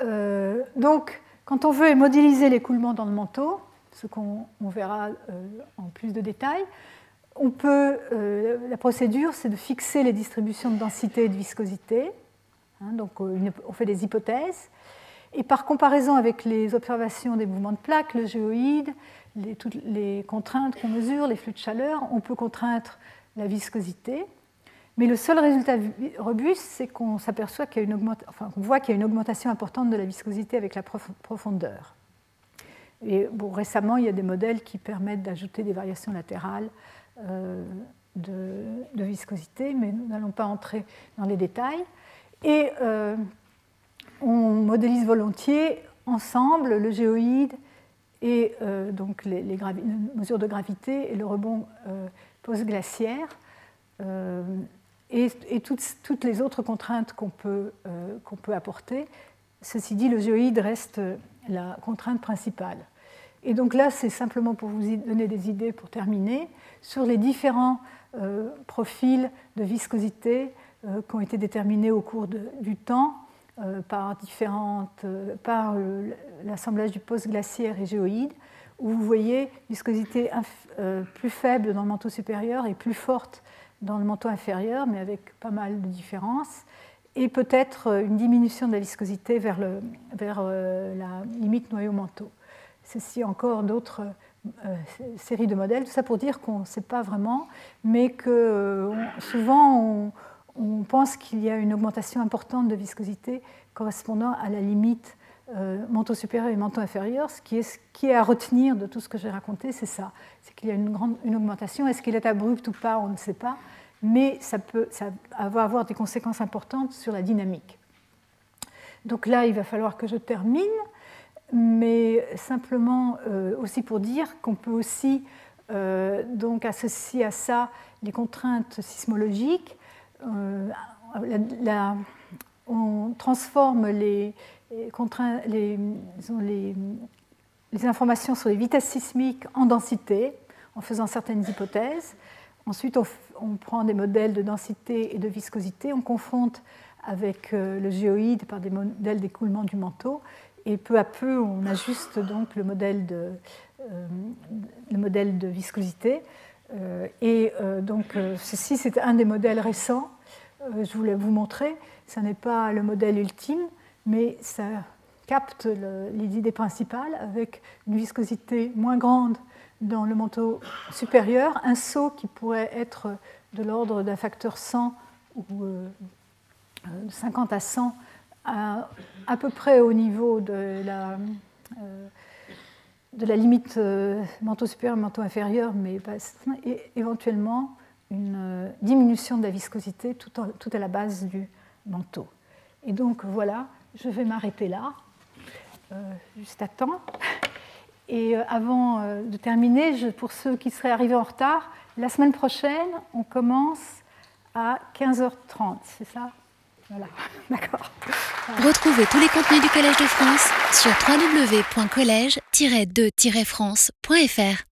Euh, donc, quand on veut modéliser l'écoulement dans le manteau, ce qu'on verra en plus de détails, on peut, euh, la procédure, c'est de fixer les distributions de densité et de viscosité. Hein, donc, euh, on fait des hypothèses. Et par comparaison avec les observations des mouvements de plaques, le géoïde, toutes les contraintes qu'on mesure, les flux de chaleur, on peut contraindre la viscosité. Mais le seul résultat robuste, c'est qu'on s'aperçoit qu'il y a une enfin, voit qu'il y a une augmentation importante de la viscosité avec la profondeur. Et bon, récemment, il y a des modèles qui permettent d'ajouter des variations latérales euh, de, viscosité, mais nous n'allons pas entrer dans les détails. Et euh, on modélise volontiers ensemble le géoïde et euh, donc les, mesures de gravité et le rebond post-glaciaire et, toutes, les autres contraintes qu'on peut, qu'on peut apporter. Ceci dit, le géoïde reste la contrainte principale. Et donc là, c'est simplement pour vous donner des idées pour terminer sur les différents euh, profils de viscosité euh, qui ont été déterminés au cours du temps euh, par, différentes, par l'assemblage du post-glaciaire et géoïde, où vous voyez viscosité plus faible dans le manteau supérieur et plus forte dans le manteau inférieur, mais avec pas mal de différences, et peut-être une diminution de la viscosité vers, le, vers la limite noyau-manteau ceci encore d'autres euh, séries de modèles. Tout ça pour dire qu'on ne sait pas vraiment, mais que euh, souvent on, pense qu'il y a une augmentation importante de viscosité correspondant à la limite euh, manteau supérieur et manteau inférieur. Ce qui, est, à retenir de tout ce que j'ai raconté, c'est ça. C'est qu'il y a une, grande, une augmentation. Est-ce qu'il est abrupt ou pas On ne sait pas. Mais ça, peut, va avoir des conséquences importantes sur la dynamique. Donc là, il va falloir que je termine mais simplement euh, aussi pour dire qu'on peut aussi euh, donc associer à ça les contraintes sismologiques. Euh, on transforme les, les, informations sur les vitesses sismiques en densité en faisant certaines hypothèses. Ensuite, on, prend des modèles de densité et de viscosité, on confronte avec le géoïde par des modèles d'écoulement du manteau et peu à peu, on ajuste donc le modèle de, euh, le modèle de viscosité. Euh, et euh, donc, ceci, c'est un des modèles récents. je voulais vous montrer. Ce n'est pas le modèle ultime, mais ça capte les idées principales avec une viscosité moins grande dans le manteau supérieur, un saut qui pourrait être de l'ordre d'un facteur 100 ou 50 à 100 à, peu près au niveau de la, euh, limite euh, manteau supérieur, manteau inférieur, mais et éventuellement une euh, diminution de la viscosité tout, à la base du manteau. Et donc voilà, je vais m'arrêter là, juste à temps. Et avant de terminer, pour ceux qui seraient arrivés en retard, la semaine prochaine, on commence à 15h30, c'est ça? Voilà, d'accord. Retrouvez tous les contenus du Collège de France sur www.colège-2-france.fr.